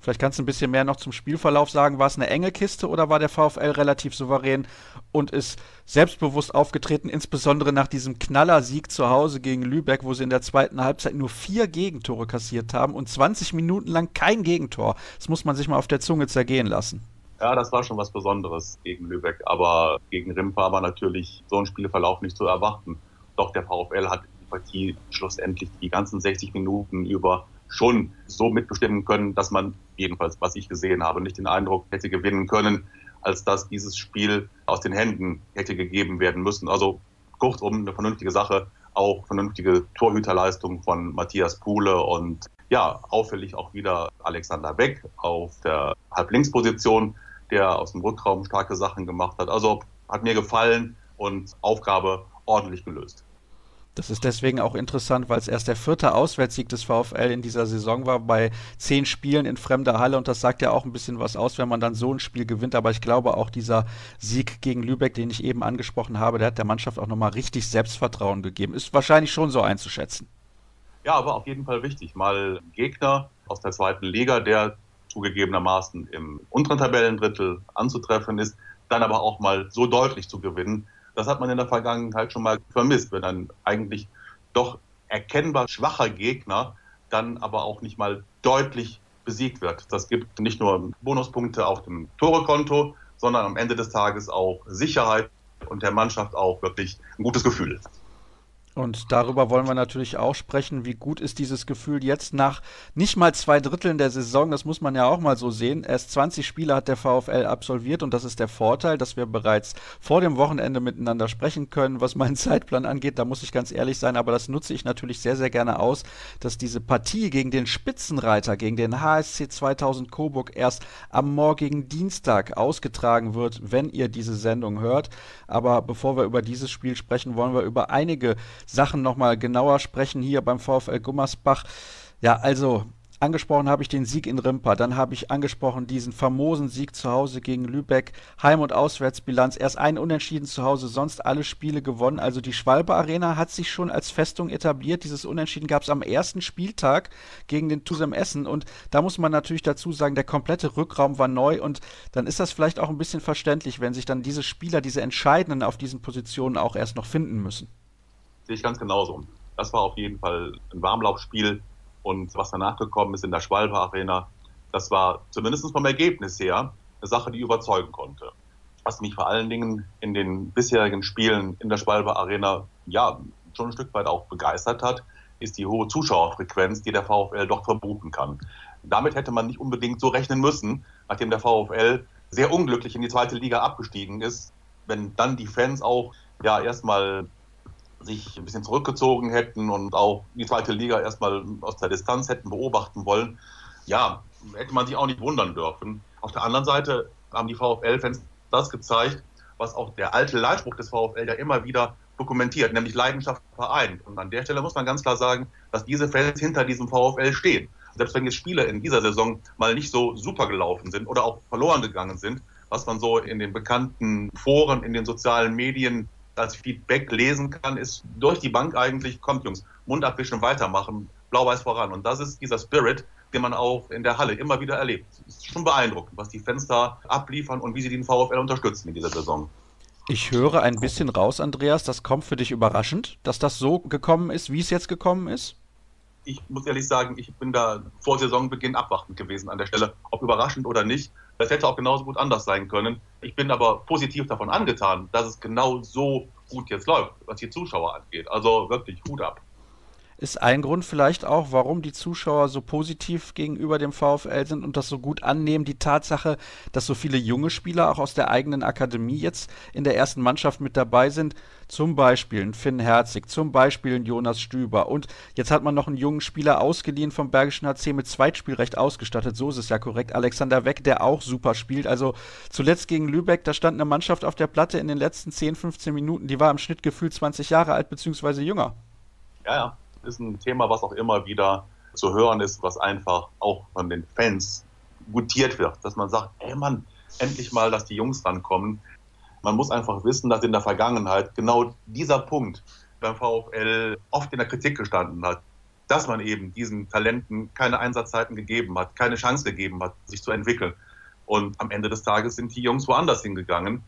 Vielleicht kannst du ein bisschen mehr noch zum Spielverlauf sagen. War es eine enge Kiste oder war der VfL relativ souverän und ist selbstbewusst aufgetreten, insbesondere nach diesem Knallersieg zu Hause gegen Lübeck, wo sie in der zweiten Halbzeit nur vier Gegentore kassiert haben und 20 Minuten lang kein Gegentor. Das muss man sich mal auf der Zunge zergehen lassen. Ja, das war schon was Besonderes gegen Lübeck, aber gegen Rimpa war natürlich so ein Spielverlauf nicht zu erwarten. Doch der VfL hat die Partie schlussendlich die ganzen 60 Minuten über schon so mitbestimmen können, dass man jedenfalls, was ich gesehen habe, nicht den Eindruck hätte gewinnen können, als dass dieses Spiel aus den Händen hätte gegeben werden müssen. Also kurzum eine vernünftige Sache, auch vernünftige Torhüterleistung von Matthias Puhle und ja, auffällig auch wieder Alexander Beck auf der Halblinksposition der aus dem Rückraum starke Sachen gemacht hat. Also hat mir gefallen und Aufgabe ordentlich gelöst. Das ist deswegen auch interessant, weil es erst der vierte Auswärtssieg des VfL in dieser Saison war bei zehn Spielen in fremder Halle und das sagt ja auch ein bisschen was aus, wenn man dann so ein Spiel gewinnt. Aber ich glaube auch dieser Sieg gegen Lübeck, den ich eben angesprochen habe, der hat der Mannschaft auch nochmal richtig Selbstvertrauen gegeben. Ist wahrscheinlich schon so einzuschätzen. Ja, aber auf jeden Fall wichtig. Mal Gegner aus der zweiten Liga, der zugegebenermaßen im unteren Tabellendrittel anzutreffen ist, dann aber auch mal so deutlich zu gewinnen. Das hat man in der Vergangenheit schon mal vermisst, wenn ein eigentlich doch erkennbar schwacher Gegner dann aber auch nicht mal deutlich besiegt wird. Das gibt nicht nur Bonuspunkte auf dem Torekonto, sondern am Ende des Tages auch Sicherheit und der Mannschaft auch wirklich ein gutes Gefühl. Und darüber wollen wir natürlich auch sprechen. Wie gut ist dieses Gefühl jetzt nach nicht mal zwei Dritteln der Saison? Das muss man ja auch mal so sehen. Erst 20 Spiele hat der VfL absolviert und das ist der Vorteil, dass wir bereits vor dem Wochenende miteinander sprechen können, was meinen Zeitplan angeht. Da muss ich ganz ehrlich sein, aber das nutze ich natürlich sehr, sehr gerne aus, dass diese Partie gegen den Spitzenreiter, gegen den HSC 2000 Coburg erst am morgigen Dienstag ausgetragen wird, wenn ihr diese Sendung hört. Aber bevor wir über dieses Spiel sprechen, wollen wir über einige Sachen nochmal genauer sprechen hier beim VfL Gummersbach. Ja, also Angesprochen habe ich den Sieg in Rimpa, dann habe ich angesprochen diesen famosen Sieg zu Hause gegen Lübeck, Heim- und Auswärtsbilanz, erst ein Unentschieden zu Hause, sonst alle Spiele gewonnen. Also die Schwalbe Arena hat sich schon als Festung etabliert. Dieses Unentschieden gab es am ersten Spieltag gegen den Tusem Essen und da muss man natürlich dazu sagen, der komplette Rückraum war neu und dann ist das vielleicht auch ein bisschen verständlich, wenn sich dann diese Spieler, diese Entscheidenden auf diesen Positionen auch erst noch finden müssen. Sehe ich ganz genauso. Das war auf jeden Fall ein Warmlaufspiel. Und was danach gekommen ist in der Schwalbe Arena, das war zumindest vom Ergebnis her eine Sache, die überzeugen konnte. Was mich vor allen Dingen in den bisherigen Spielen in der Schwalbe Arena ja schon ein Stück weit auch begeistert hat, ist die hohe Zuschauerfrequenz, die der VfL doch verbuchen kann. Damit hätte man nicht unbedingt so rechnen müssen, nachdem der VfL sehr unglücklich in die zweite Liga abgestiegen ist. Wenn dann die Fans auch ja erstmal sich ein bisschen zurückgezogen hätten und auch die zweite Liga erstmal aus der Distanz hätten beobachten wollen, ja, hätte man sich auch nicht wundern dürfen. Auf der anderen Seite haben die VfL-Fans das gezeigt, was auch der alte Leitspruch des VfL ja immer wieder dokumentiert, nämlich Leidenschaft vereint. Und an der Stelle muss man ganz klar sagen, dass diese Fans hinter diesem VfL stehen. Selbst wenn jetzt Spiele in dieser Saison mal nicht so super gelaufen sind oder auch verloren gegangen sind, was man so in den bekannten Foren, in den sozialen Medien als Feedback lesen kann, ist durch die Bank eigentlich, kommt Jungs, Mund abwischen, weitermachen, blau-weiß voran. Und das ist dieser Spirit, den man auch in der Halle immer wieder erlebt. Es ist schon beeindruckend, was die da abliefern und wie sie den VfL unterstützen in dieser Saison. Ich höre ein bisschen raus, Andreas, das kommt für dich überraschend, dass das so gekommen ist, wie es jetzt gekommen ist? Ich muss ehrlich sagen, ich bin da vor Saisonbeginn abwartend gewesen an der Stelle, ob überraschend oder nicht. Das hätte auch genauso gut anders sein können. Ich bin aber positiv davon angetan, dass es genau so gut jetzt läuft, was die Zuschauer angeht. Also wirklich Hut ab ist ein Grund vielleicht auch, warum die Zuschauer so positiv gegenüber dem VfL sind und das so gut annehmen. Die Tatsache, dass so viele junge Spieler auch aus der eigenen Akademie jetzt in der ersten Mannschaft mit dabei sind. Zum Beispiel ein Finn Herzig, zum Beispiel ein Jonas Stüber. Und jetzt hat man noch einen jungen Spieler ausgeliehen vom Bergischen HC mit Zweitspielrecht ausgestattet. So ist es ja korrekt. Alexander Weck, der auch super spielt. Also zuletzt gegen Lübeck, da stand eine Mannschaft auf der Platte in den letzten 10, 15 Minuten. Die war im Schnitt gefühlt 20 Jahre alt, beziehungsweise jünger. Ja, ja ist ein Thema, was auch immer wieder zu hören ist, was einfach auch von den Fans gutiert wird, dass man sagt, ey Mann, endlich mal, dass die Jungs rankommen. Man muss einfach wissen, dass in der Vergangenheit genau dieser Punkt beim VfL oft in der Kritik gestanden hat. dass man eben diesen Talenten keine Einsatzzeiten gegeben hat, keine Chance gegeben hat, sich zu entwickeln. Und am Ende des Tages sind die Jungs woanders hingegangen.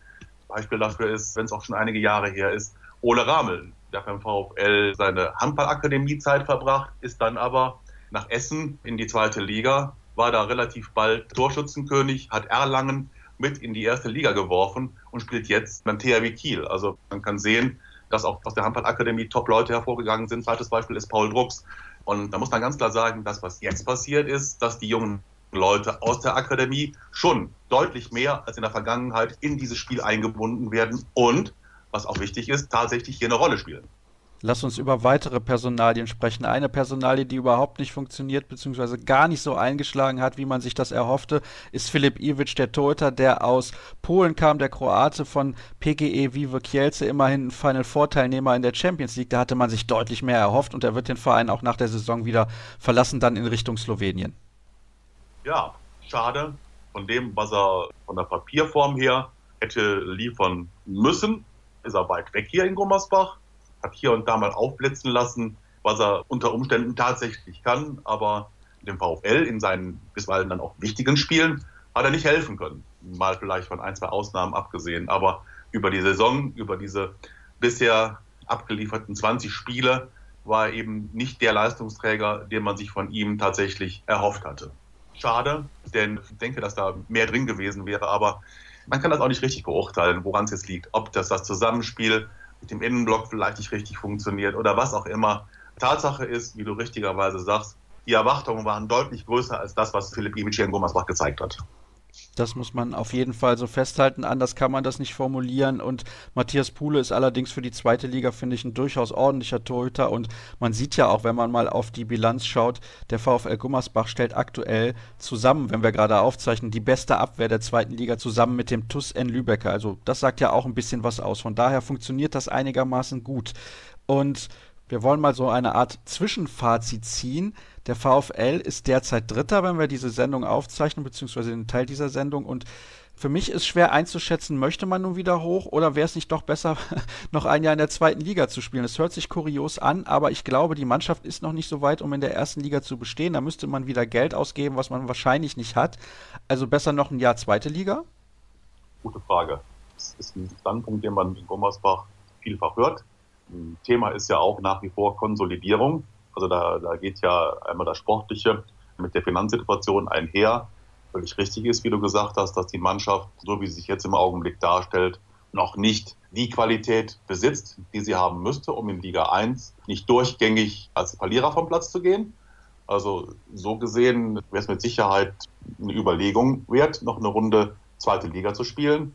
Beispiel dafür ist, wenn es auch schon einige Jahre her ist, Ole Ramel, der beim VfL seine Handballakademiezeit verbracht, ist dann aber nach Essen in die zweite Liga, war da relativ bald Torschützenkönig, hat Erlangen mit in die erste Liga geworfen und spielt jetzt beim THW Kiel. Also man kann sehen, dass auch aus der Handballakademie Top-Leute hervorgegangen sind. Zweites Beispiel ist Paul Drucks. Und da muss man ganz klar sagen, das, was jetzt passiert ist, dass die jungen Leute aus der Akademie schon deutlich mehr als in der Vergangenheit in dieses Spiel eingebunden werden und, was auch wichtig ist, tatsächlich hier eine Rolle spielen. Lass uns über weitere Personalien sprechen. Eine Personalie, die überhaupt nicht funktioniert, beziehungsweise gar nicht so eingeschlagen hat, wie man sich das erhoffte, ist Filip Iwicz, der Torhüter, der aus Polen kam, der Kroate von PGE Vive Kielce, immerhin ein Final Four Teilnehmer in der Champions League. Da hatte man sich deutlich mehr erhofft und er wird den Verein auch nach der Saison wieder verlassen, dann in Richtung Slowenien. Ja, schade. Von dem, was er von der Papierform her hätte liefern müssen, ist er weit weg hier in Gummersbach hat hier und da mal aufblitzen lassen, was er unter Umständen tatsächlich kann, aber dem VfL in seinen bisweilen dann auch wichtigen Spielen hat er nicht helfen können. Mal vielleicht von ein, zwei Ausnahmen abgesehen, aber über die Saison, über diese bisher abgelieferten 20 Spiele war er eben nicht der Leistungsträger, den man sich von ihm tatsächlich erhofft hatte. Schade, denn ich denke, dass da mehr drin gewesen wäre, aber man kann das auch nicht richtig beurteilen, woran es jetzt liegt. Ob das das Zusammenspiel mit dem Innenblock vielleicht nicht richtig funktioniert oder was auch immer. Tatsache ist, wie du richtigerweise sagst, die Erwartungen waren deutlich größer als das, was Philipp Ibici in Gummersbach gezeigt hat. Das muss man auf jeden Fall so festhalten. Anders kann man das nicht formulieren. Und Matthias Puhle ist allerdings für die zweite Liga, finde ich, ein durchaus ordentlicher Torhüter. Und man sieht ja auch, wenn man mal auf die Bilanz schaut, der VfL Gummersbach stellt aktuell zusammen, wenn wir gerade aufzeichnen, die beste Abwehr der zweiten Liga zusammen mit dem TUS N Lübecker. Also das sagt ja auch ein bisschen was aus. Von daher funktioniert das einigermaßen gut. Und wir wollen mal so eine Art Zwischenfazit ziehen. Der VfL ist derzeit Dritter, wenn wir diese Sendung aufzeichnen, beziehungsweise den Teil dieser Sendung. Und für mich ist schwer einzuschätzen, möchte man nun wieder hoch oder wäre es nicht doch besser, <laughs> noch ein Jahr in der zweiten Liga zu spielen? Es hört sich kurios an, aber ich glaube, die Mannschaft ist noch nicht so weit, um in der ersten Liga zu bestehen. Da müsste man wieder Geld ausgeben, was man wahrscheinlich nicht hat. Also besser noch ein Jahr zweite Liga? Gute Frage. Das ist ein Standpunkt, den man in Gummersbach vielfach hört. Thema ist ja auch nach wie vor Konsolidierung. Also da, da geht ja einmal das Sportliche mit der Finanzsituation einher. Völlig richtig ist, wie du gesagt hast, dass die Mannschaft, so wie sie sich jetzt im Augenblick darstellt, noch nicht die Qualität besitzt, die sie haben müsste, um in Liga 1 nicht durchgängig als Verlierer vom Platz zu gehen. Also so gesehen wäre es mit Sicherheit eine Überlegung wert, noch eine Runde zweite Liga zu spielen.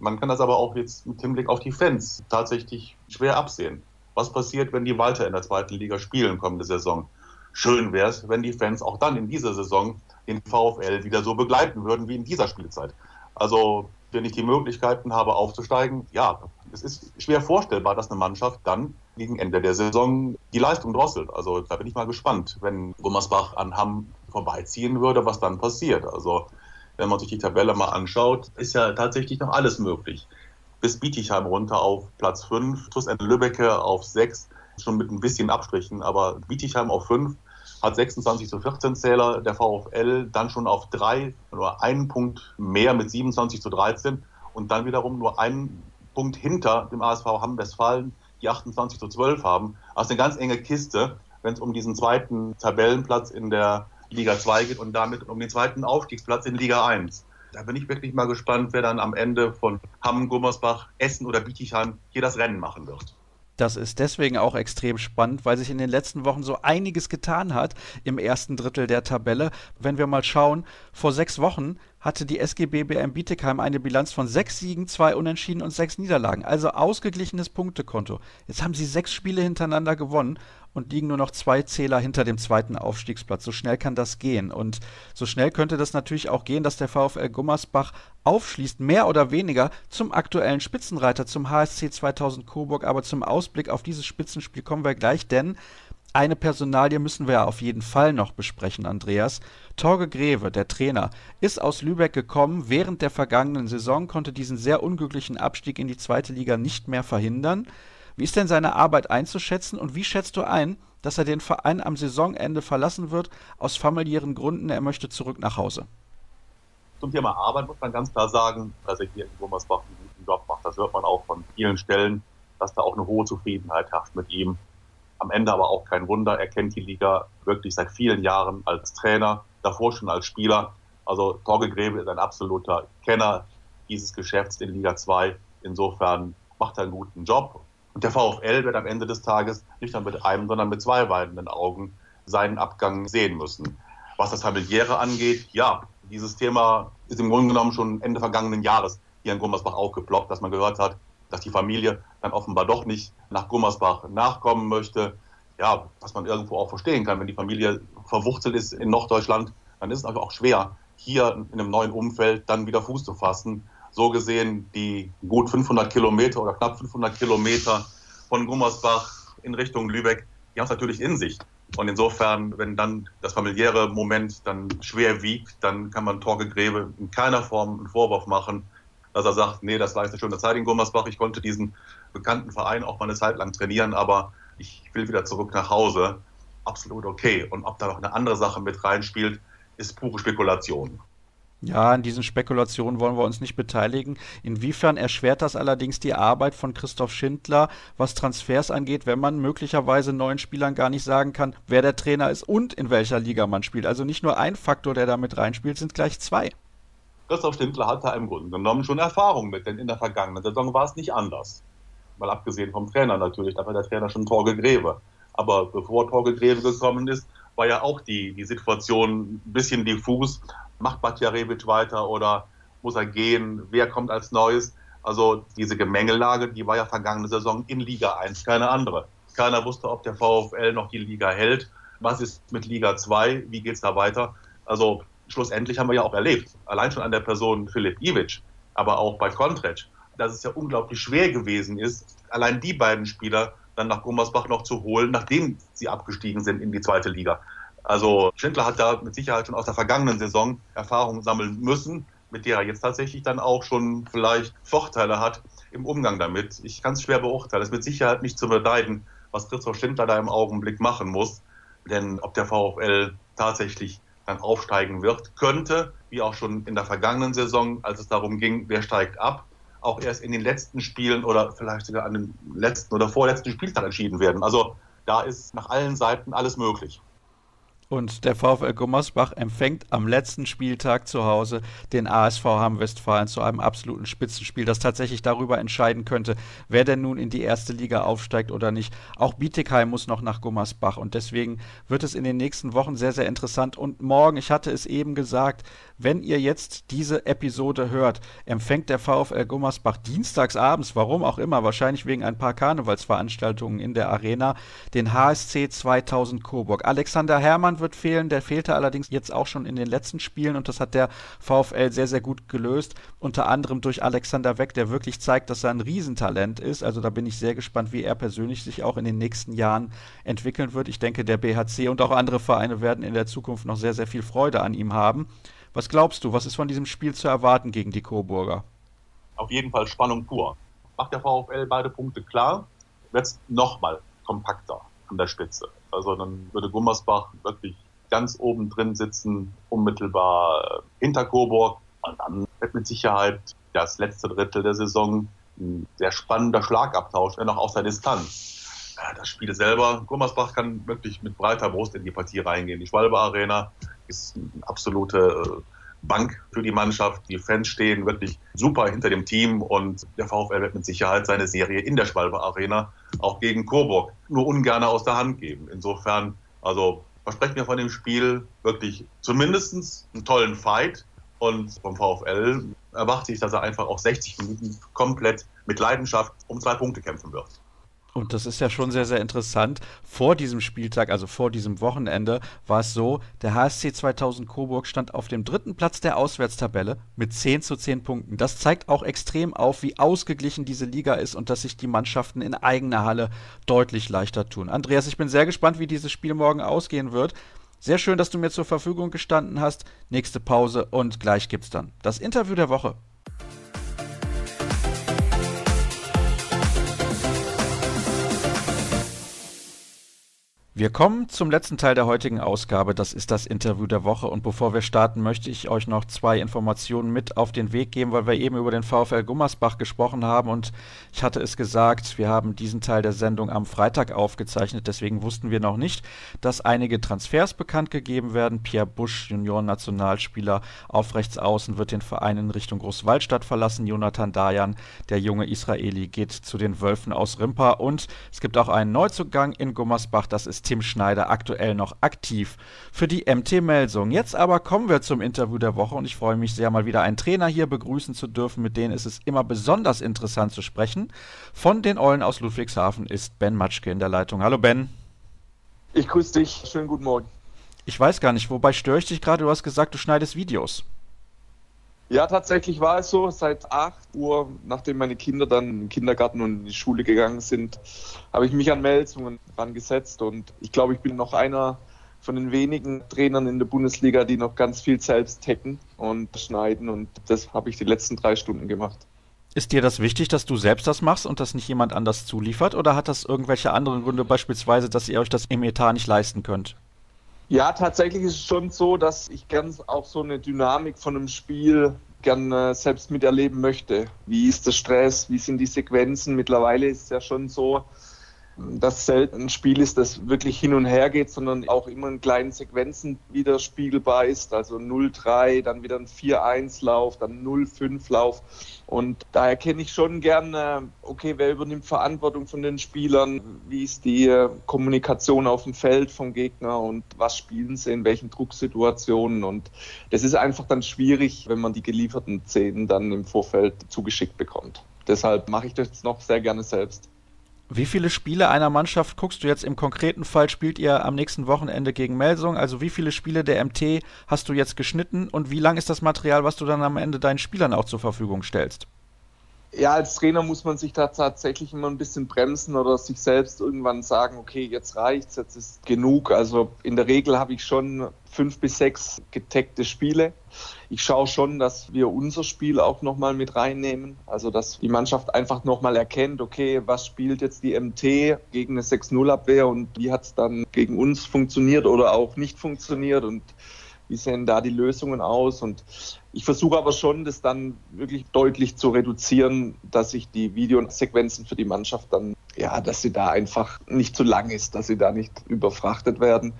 Man kann das aber auch jetzt mit Hinblick auf die Fans tatsächlich schwer absehen. Was passiert, wenn die weiter in der zweiten Liga spielen kommende Saison? Schön wäre es, wenn die Fans auch dann in dieser Saison den VfL wieder so begleiten würden wie in dieser Spielzeit. Also, wenn ich die Möglichkeiten habe aufzusteigen, ja, es ist schwer vorstellbar, dass eine Mannschaft dann gegen Ende der Saison die Leistung drosselt. Also da bin ich mal gespannt, wenn Gummersbach an Hamm vorbeiziehen würde, was dann passiert. Also wenn man sich die Tabelle mal anschaut, ist ja tatsächlich noch alles möglich. Bis Bietigheim runter auf Platz 5, TuS Lübbecke auf 6, schon mit ein bisschen Abstrichen, aber Bietigheim auf 5 hat 26 zu 14 Zähler, der VfL dann schon auf 3, nur einen Punkt mehr mit 27 zu 13 und dann wiederum nur einen Punkt hinter dem ASV Hamm-Westfalen, die 28 zu 12 haben. Also eine ganz enge Kiste, wenn es um diesen zweiten Tabellenplatz in der Liga 2 geht und damit um den zweiten Aufstiegsplatz in Liga 1. Da bin ich wirklich mal gespannt, wer dann am Ende von Hamm, Gummersbach, Essen oder Bietigheim hier das Rennen machen wird. Das ist deswegen auch extrem spannend, weil sich in den letzten Wochen so einiges getan hat im ersten Drittel der Tabelle. Wenn wir mal schauen, vor sechs Wochen hatte die SGB BM Bietigheim eine Bilanz von sechs Siegen, zwei Unentschieden und sechs Niederlagen. Also ausgeglichenes Punktekonto. Jetzt haben sie sechs Spiele hintereinander gewonnen und liegen nur noch zwei Zähler hinter dem zweiten Aufstiegsplatz. So schnell kann das gehen. Und so schnell könnte das natürlich auch gehen, dass der VfL Gummersbach aufschließt, mehr oder weniger zum aktuellen Spitzenreiter, zum HSC 2000 Coburg. Aber zum Ausblick auf dieses Spitzenspiel kommen wir gleich, denn eine Personalie müssen wir auf jeden Fall noch besprechen, Andreas. Torge Greve, der Trainer, ist aus Lübeck gekommen. Während der vergangenen Saison konnte diesen sehr unglücklichen Abstieg in die zweite Liga nicht mehr verhindern. Wie ist denn seine Arbeit einzuschätzen und wie schätzt du ein, dass er den Verein am Saisonende verlassen wird, aus familiären Gründen. Er möchte zurück nach Hause. Zum Thema Arbeit muss man ganz klar sagen, dass er hier in Gummersbach einen guten Job macht. Das hört man auch von vielen Stellen, dass da auch eine hohe Zufriedenheit herrscht mit ihm. Am Ende aber auch kein Wunder. Er kennt die Liga wirklich seit vielen Jahren als Trainer, davor schon als Spieler. Also Torge Grebe ist ein absoluter Kenner dieses Geschäfts in Liga 2. Insofern macht er einen guten Job. Und der VfL wird am Ende des Tages nicht nur mit einem, sondern mit zwei weinenden Augen seinen Abgang sehen müssen. Was das Familiäre angeht, ja, dieses Thema ist im Grunde genommen schon Ende vergangenen Jahres hier in Gummersbach aufgeploppt, dass man gehört hat, dass die Familie dann offenbar doch nicht nach Gummersbach nachkommen möchte. Ja, was man irgendwo auch verstehen kann, wenn die Familie verwurzelt ist in Norddeutschland, dann ist es einfach auch schwer, hier in einem neuen Umfeld dann wieder Fuß zu fassen. So gesehen, die gut 500 Kilometer oder knapp 500 Kilometer von Gummersbach in Richtung Lübeck, die haben es natürlich in sich. Und insofern, wenn dann das familiäre Moment dann schwer wiegt, dann kann man Torge Grebe in keiner Form einen Vorwurf machen, dass er sagt, nee, das war jetzt eine schöne Zeit in Gummersbach, ich konnte diesen bekannten Verein auch mal eine Zeit lang trainieren, aber ich will wieder zurück nach Hause. Absolut okay. Und ob da noch eine andere Sache mit reinspielt, ist pure Spekulation. Ja, an diesen Spekulationen wollen wir uns nicht beteiligen. Inwiefern erschwert das allerdings die Arbeit von Christoph Schindler, was Transfers angeht, wenn man möglicherweise neuen Spielern gar nicht sagen kann, wer der Trainer ist und in welcher Liga man spielt? Also nicht nur ein Faktor, der da mit reinspielt, sind gleich zwei. Christoph Schindler hat da im Grunde genommen schon Erfahrung mit, denn in der vergangenen Saison war es nicht anders. Mal abgesehen vom Trainer natürlich, da war der Trainer schon Torge Greve. Aber bevor Torge Greve gekommen ist, war ja auch die, die Situation ein bisschen diffus. Macht Batjarevic weiter oder muss er gehen? Wer kommt als Neues? Also diese Gemengelage, die war ja vergangene Saison in Liga 1, keine andere. Keiner wusste, ob der VfL noch die Liga hält. Was ist mit Liga 2? Wie geht's da weiter? Also schlussendlich haben wir ja auch erlebt, allein schon an der Person Filip Ivic, aber auch bei Kontretsch, dass es ja unglaublich schwer gewesen ist, allein die beiden Spieler dann nach Gummersbach noch zu holen, nachdem sie abgestiegen sind in die zweite Liga. Also Schindler hat da mit Sicherheit schon aus der vergangenen Saison Erfahrungen sammeln müssen, mit der er jetzt tatsächlich dann auch schon vielleicht Vorteile hat im Umgang damit. Ich kann es schwer beurteilen. Es ist mit Sicherheit nicht zu beneiden, was Christoph Schindler da im Augenblick machen muss. Denn ob der VfL tatsächlich dann aufsteigen wird, könnte, wie auch schon in der vergangenen Saison, als es darum ging, wer steigt ab, auch erst in den letzten Spielen oder vielleicht sogar an dem letzten oder vorletzten Spieltag entschieden werden. Also da ist nach allen Seiten alles möglich. Und der VfL Gummersbach empfängt am letzten Spieltag zu Hause den ASV Hamm-Westfalen zu einem absoluten Spitzenspiel, das tatsächlich darüber entscheiden könnte, wer denn nun in die erste Liga aufsteigt oder nicht. Auch Bietigheim muss noch nach Gummersbach und deswegen wird es in den nächsten Wochen sehr, sehr interessant. Und morgen, ich hatte es eben gesagt, wenn ihr jetzt diese Episode hört, empfängt der VfL Gummersbach dienstags abends, warum auch immer, wahrscheinlich wegen ein paar Karnevalsveranstaltungen in der Arena, den HSC 2000 Coburg. Alexander Hermann wird fehlen, der fehlte allerdings jetzt auch schon in den letzten Spielen und das hat der VfL sehr, sehr gut gelöst. Unter anderem durch Alexander Weck, der wirklich zeigt, dass er ein Riesentalent ist. Also da bin ich sehr gespannt, wie er persönlich sich auch in den nächsten Jahren entwickeln wird. Ich denke, der BHC und auch andere Vereine werden in der Zukunft noch sehr, sehr viel Freude an ihm haben. Was glaubst du, was ist von diesem Spiel zu erwarten gegen die Coburger? Auf jeden Fall Spannung pur. Macht der VfL beide Punkte klar, wird es nochmal kompakter an der Spitze. Also dann würde Gummersbach wirklich ganz oben drin sitzen, unmittelbar hinter Coburg. Und dann wird mit Sicherheit das letzte Drittel der Saison ein sehr spannender Schlagabtausch, wenn auch aus der Distanz. Das Spiel selber, Gummersbach kann wirklich mit breiter Brust in die Partie reingehen. Die Schwalbe Arena ist eine absolute äh, Bank für die Mannschaft. Die Fans stehen wirklich super hinter dem Team und der VfL wird mit Sicherheit seine Serie in der Schwalbe Arena auch gegen Coburg nur ungern aus der Hand geben. Insofern, also versprechen wir von dem Spiel wirklich zumindest einen tollen Fight und vom VfL erwarte ich, dass er einfach auch 60 Minuten komplett mit Leidenschaft um zwei Punkte kämpfen wird. Und das ist ja schon sehr, sehr interessant. Vor diesem Spieltag, also vor diesem Wochenende, war es so, der HSC 2000 Coburg stand auf dem dritten Platz der Auswärtstabelle mit 10 zu 10 Punkten. Das zeigt auch extrem auf, wie ausgeglichen diese Liga ist und dass sich die Mannschaften in eigener Halle deutlich leichter tun. Andreas, ich bin sehr gespannt, wie dieses Spiel morgen ausgehen wird. Sehr schön, dass du mir zur Verfügung gestanden hast. Nächste Pause und gleich gibt's dann das Interview der Woche. Wir kommen zum letzten Teil der heutigen Ausgabe. Das ist das Interview der Woche. Und bevor wir starten, möchte ich euch noch zwei Informationen mit auf den Weg geben, weil wir eben über den VfL Gummersbach gesprochen haben. Und ich hatte es gesagt, wir haben diesen Teil der Sendung am Freitag aufgezeichnet. Deswegen wussten wir noch nicht, dass einige Transfers bekannt gegeben werden. Pierre Busch, Junioren-Nationalspieler auf rechts außen, wird den Verein in Richtung Großwaldstadt verlassen. Jonathan Dayan, der junge Israeli, geht zu den Wölfen aus Rimpa. Und es gibt auch einen Neuzugang in Gummersbach. Das ist Tim Schneider aktuell noch aktiv für die MT Melsung. Jetzt aber kommen wir zum Interview der Woche und ich freue mich sehr, mal wieder einen Trainer hier begrüßen zu dürfen, mit denen ist es immer besonders interessant zu sprechen. Von den Eulen aus Ludwigshafen ist Ben Matschke in der Leitung. Hallo Ben. Ich grüße dich. Schönen guten Morgen. Ich weiß gar nicht, wobei störe ich dich gerade? Du hast gesagt, du schneidest Videos. Ja, tatsächlich war es so. Seit 8 Uhr, nachdem meine Kinder dann im Kindergarten und in die Schule gegangen sind, habe ich mich an Meldungen rangesetzt. Und ich glaube, ich bin noch einer von den wenigen Trainern in der Bundesliga, die noch ganz viel selbst hacken und schneiden. Und das habe ich die letzten drei Stunden gemacht. Ist dir das wichtig, dass du selbst das machst und das nicht jemand anders zuliefert? Oder hat das irgendwelche anderen Gründe, beispielsweise, dass ihr euch das im Etat nicht leisten könnt? Ja, tatsächlich ist es schon so, dass ich ganz auch so eine Dynamik von einem Spiel gerne selbst miterleben möchte. Wie ist der Stress? Wie sind die Sequenzen? Mittlerweile ist es ja schon so, dass selten ein Spiel ist, das wirklich hin und her geht, sondern auch immer in kleinen Sequenzen widerspiegelbar ist. Also 0-3, dann wieder ein 4-1-Lauf, dann 0-5-Lauf. Und da erkenne ich schon gerne, okay, wer übernimmt Verantwortung von den Spielern? Wie ist die äh, Kommunikation auf dem Feld vom Gegner und was spielen sie in welchen Drucksituationen? Und das ist einfach dann schwierig, wenn man die gelieferten Szenen dann im Vorfeld zugeschickt bekommt. Deshalb mache ich das noch sehr gerne selbst. Wie viele Spiele einer Mannschaft guckst du jetzt im konkreten Fall? Spielt ihr am nächsten Wochenende gegen Melsung? Also wie viele Spiele der MT hast du jetzt geschnitten und wie lang ist das Material, was du dann am Ende deinen Spielern auch zur Verfügung stellst? Ja, als Trainer muss man sich da tatsächlich immer ein bisschen bremsen oder sich selbst irgendwann sagen, okay, jetzt reicht's, jetzt ist genug. Also in der Regel habe ich schon fünf bis sechs getaggte Spiele. Ich schaue schon, dass wir unser Spiel auch nochmal mit reinnehmen. Also dass die Mannschaft einfach nochmal erkennt, okay, was spielt jetzt die MT gegen eine 6-0-Abwehr und wie hat es dann gegen uns funktioniert oder auch nicht funktioniert und wie sehen da die Lösungen aus? Und ich versuche aber schon, das dann wirklich deutlich zu reduzieren, dass ich die Videosequenzen für die Mannschaft dann, ja, dass sie da einfach nicht zu lang ist, dass sie da nicht überfrachtet werden,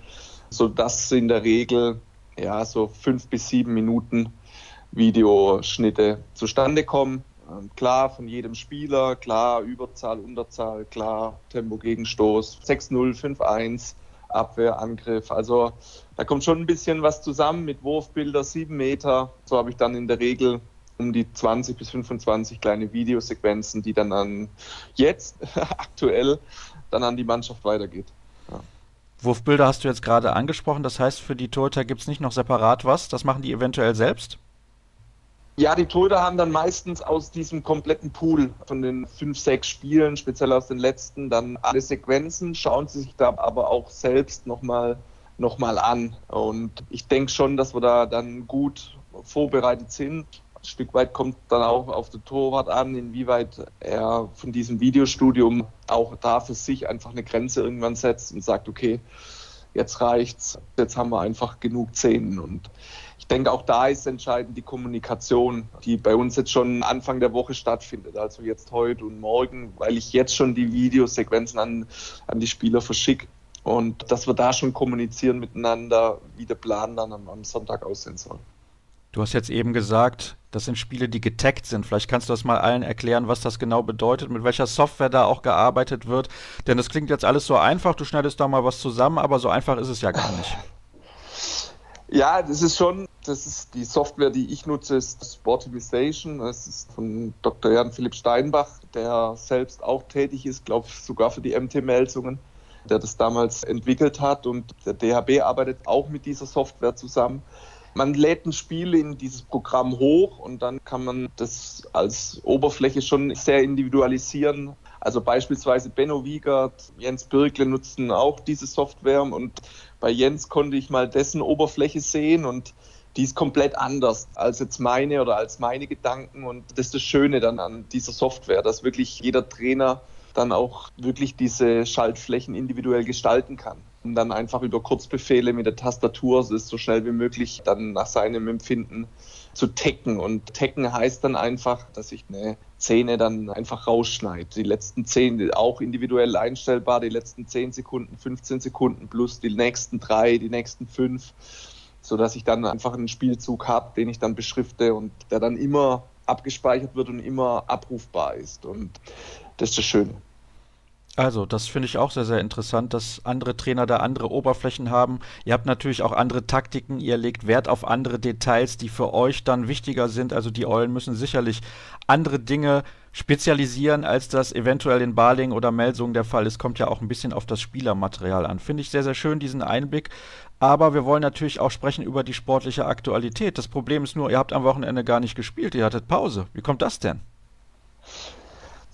sodass in der Regel, ja, so fünf bis sieben Minuten Videoschnitte zustande kommen. Ähm, klar, von jedem Spieler, klar, Überzahl, Unterzahl, klar, Tempo, Gegenstoß, 6-0, 5-1, Abwehr, Angriff. Also da kommt schon ein bisschen was zusammen mit Wurfbilder, sieben Meter. So habe ich dann in der Regel um die 20 bis 25 kleine Videosequenzen, die dann an jetzt <laughs> aktuell dann an die Mannschaft weitergeht. Ja. Wurfbilder hast du jetzt gerade angesprochen. Das heißt, für die Torhüter gibt es nicht noch separat was. Das machen die eventuell selbst? Ja, die Torhüter haben dann meistens aus diesem kompletten Pool von den fünf, sechs Spielen, speziell aus den letzten, dann alle Sequenzen, schauen sie sich da aber auch selbst nochmal noch mal an. Und ich denke schon, dass wir da dann gut vorbereitet sind. Ein Stück weit kommt dann auch auf den Torwart an, inwieweit er von diesem Videostudium auch da für sich einfach eine Grenze irgendwann setzt und sagt, okay, jetzt reicht's, jetzt haben wir einfach genug Szenen und ich denke, auch da ist entscheidend die Kommunikation, die bei uns jetzt schon Anfang der Woche stattfindet. Also jetzt heute und morgen, weil ich jetzt schon die Videosequenzen an, an die Spieler verschicke. Und dass wir da schon kommunizieren miteinander, wie der Plan dann am, am Sonntag aussehen soll. Du hast jetzt eben gesagt, das sind Spiele, die getaggt sind. Vielleicht kannst du das mal allen erklären, was das genau bedeutet, mit welcher Software da auch gearbeitet wird. Denn das klingt jetzt alles so einfach, du schneidest da mal was zusammen, aber so einfach ist es ja gar nicht. <laughs> Ja, das ist schon, das ist die Software, die ich nutze, ist Sportimization. Das ist von Dr. Jan Philipp Steinbach, der selbst auch tätig ist, glaube ich, sogar für die MT-Meldungen, der das damals entwickelt hat. Und der DHB arbeitet auch mit dieser Software zusammen. Man lädt ein Spiel in dieses Programm hoch und dann kann man das als Oberfläche schon sehr individualisieren. Also beispielsweise Benno Wiegert, Jens Birkle nutzen auch diese Software und bei Jens konnte ich mal dessen Oberfläche sehen und die ist komplett anders als jetzt meine oder als meine Gedanken und das ist das Schöne dann an dieser Software, dass wirklich jeder Trainer dann auch wirklich diese Schaltflächen individuell gestalten kann. und dann einfach über Kurzbefehle mit der Tastatur, es ist so schnell wie möglich, dann nach seinem Empfinden zu tecken. Und tecken heißt dann einfach, dass ich eine Szene dann einfach rausschneide. Die letzten zehn auch individuell einstellbar, die letzten 10 Sekunden, 15 Sekunden plus die nächsten drei, die nächsten fünf, sodass ich dann einfach einen Spielzug habe, den ich dann beschrifte und der dann immer abgespeichert wird und immer abrufbar ist. Und das ist das Schöne. Also, das finde ich auch sehr, sehr interessant, dass andere Trainer da andere Oberflächen haben. Ihr habt natürlich auch andere Taktiken, ihr legt Wert auf andere Details, die für euch dann wichtiger sind. Also die Eulen müssen sicherlich andere Dinge spezialisieren, als das eventuell in Baling oder Melsungen der Fall ist. Kommt ja auch ein bisschen auf das Spielermaterial an. Finde ich sehr, sehr schön, diesen Einblick. Aber wir wollen natürlich auch sprechen über die sportliche Aktualität. Das Problem ist nur, ihr habt am Wochenende gar nicht gespielt, ihr hattet Pause. Wie kommt das denn?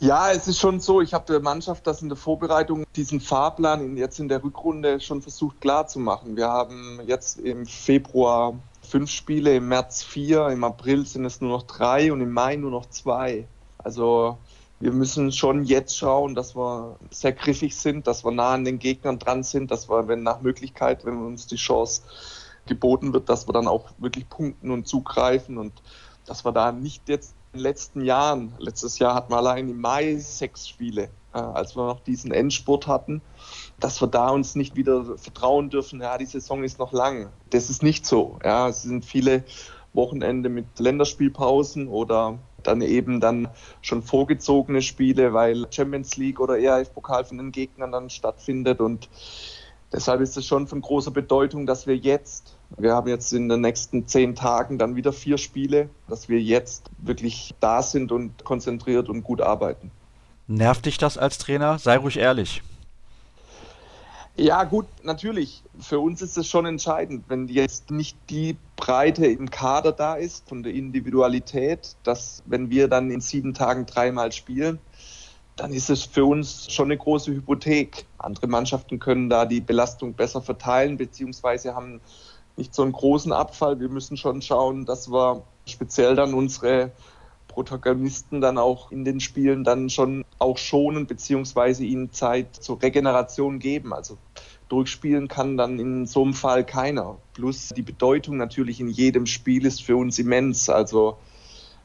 Ja, es ist schon so. Ich habe der Mannschaft das in der Vorbereitung, diesen Fahrplan jetzt in der Rückrunde schon versucht klarzumachen. Wir haben jetzt im Februar fünf Spiele, im März vier, im April sind es nur noch drei und im Mai nur noch zwei. Also wir müssen schon jetzt schauen, dass wir sehr griffig sind, dass wir nah an den Gegnern dran sind, dass wir, wenn nach Möglichkeit, wenn uns die Chance geboten wird, dass wir dann auch wirklich punkten und zugreifen und dass wir da nicht jetzt den letzten Jahren, letztes Jahr hatten wir allein im Mai sechs Spiele, äh, als wir noch diesen Endspurt hatten, dass wir da uns nicht wieder vertrauen dürfen, ja, die Saison ist noch lang. Das ist nicht so. Ja, es sind viele Wochenende mit Länderspielpausen oder dann eben dann schon vorgezogene Spiele, weil Champions League oder ERF-Pokal von den Gegnern dann stattfindet und deshalb ist es schon von großer Bedeutung, dass wir jetzt wir haben jetzt in den nächsten zehn Tagen dann wieder vier Spiele, dass wir jetzt wirklich da sind und konzentriert und gut arbeiten. Nervt dich das als Trainer? Sei ruhig ehrlich. Ja, gut, natürlich. Für uns ist es schon entscheidend, wenn jetzt nicht die Breite im Kader da ist, von der Individualität, dass wenn wir dann in sieben Tagen dreimal spielen, dann ist es für uns schon eine große Hypothek. Andere Mannschaften können da die Belastung besser verteilen, beziehungsweise haben nicht so einen großen Abfall. Wir müssen schon schauen, dass wir speziell dann unsere Protagonisten dann auch in den Spielen dann schon auch schonen, beziehungsweise ihnen Zeit zur Regeneration geben. Also durchspielen kann dann in so einem Fall keiner. Plus die Bedeutung natürlich in jedem Spiel ist für uns immens. Also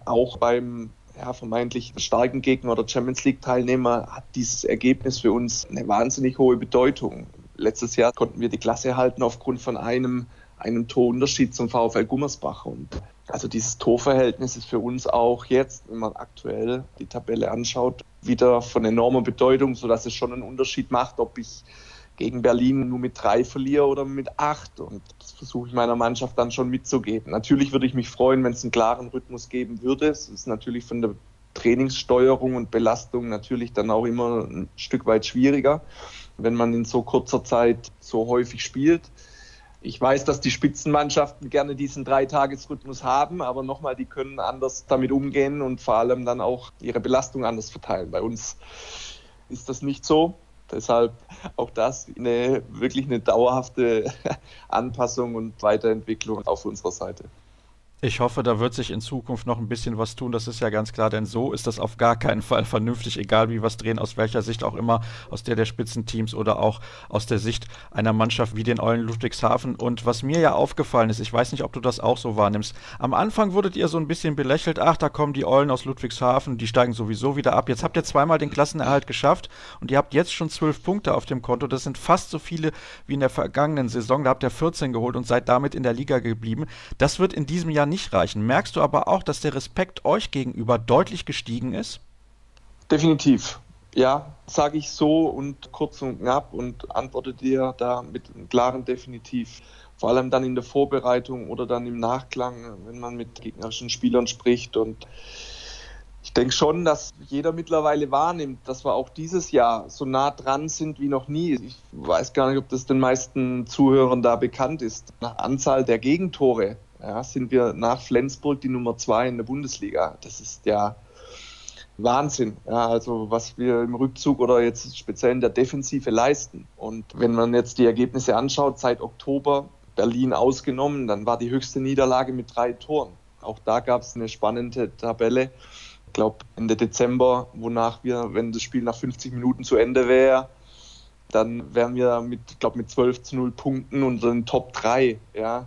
auch beim ja, vermeintlich starken Gegner oder Champions League Teilnehmer hat dieses Ergebnis für uns eine wahnsinnig hohe Bedeutung. Letztes Jahr konnten wir die Klasse halten aufgrund von einem einem Torunterschied zum VfL Gummersbach. Und also dieses Torverhältnis ist für uns auch jetzt, wenn man aktuell die Tabelle anschaut, wieder von enormer Bedeutung, sodass es schon einen Unterschied macht, ob ich gegen Berlin nur mit drei verliere oder mit acht. Und das versuche ich meiner Mannschaft dann schon mitzugeben. Natürlich würde ich mich freuen, wenn es einen klaren Rhythmus geben würde. Es ist natürlich von der Trainingssteuerung und Belastung natürlich dann auch immer ein Stück weit schwieriger, wenn man in so kurzer Zeit so häufig spielt. Ich weiß, dass die Spitzenmannschaften gerne diesen Dreitagesrhythmus haben, aber nochmal, die können anders damit umgehen und vor allem dann auch ihre Belastung anders verteilen. Bei uns ist das nicht so. Deshalb auch das eine wirklich eine dauerhafte <laughs> Anpassung und Weiterentwicklung auf unserer Seite. Ich hoffe, da wird sich in Zukunft noch ein bisschen was tun, das ist ja ganz klar, denn so ist das auf gar keinen Fall vernünftig, egal wie wir es drehen, aus welcher Sicht auch immer, aus der der Spitzenteams oder auch aus der Sicht einer Mannschaft wie den Eulen Ludwigshafen. Und was mir ja aufgefallen ist, ich weiß nicht, ob du das auch so wahrnimmst, am Anfang wurdet ihr so ein bisschen belächelt, ach, da kommen die Eulen aus Ludwigshafen, die steigen sowieso wieder ab. Jetzt habt ihr zweimal den Klassenerhalt geschafft und ihr habt jetzt schon zwölf Punkte auf dem Konto, das sind fast so viele wie in der vergangenen Saison, da habt ihr 14 geholt und seid damit in der Liga geblieben. Das wird in diesem Jahr nicht reichen. Merkst du aber auch, dass der Respekt euch gegenüber deutlich gestiegen ist? Definitiv. Ja, sage ich so und kurz und knapp und antworte dir da mit einem klaren Definitiv. Vor allem dann in der Vorbereitung oder dann im Nachklang, wenn man mit gegnerischen Spielern spricht. Und ich denke schon, dass jeder mittlerweile wahrnimmt, dass wir auch dieses Jahr so nah dran sind wie noch nie. Ich weiß gar nicht, ob das den meisten Zuhörern da bekannt ist. Nach Anzahl der Gegentore ja, sind wir nach Flensburg die Nummer zwei in der Bundesliga. Das ist ja Wahnsinn. Ja, also was wir im Rückzug oder jetzt speziell in der Defensive leisten. Und wenn man jetzt die Ergebnisse anschaut, seit Oktober Berlin ausgenommen, dann war die höchste Niederlage mit drei Toren. Auch da gab es eine spannende Tabelle. Ich glaube Ende Dezember, wonach wir, wenn das Spiel nach 50 Minuten zu Ende wäre, dann wären wir mit, glaube mit 12 zu 0 Punkten unter den Top 3. Ja,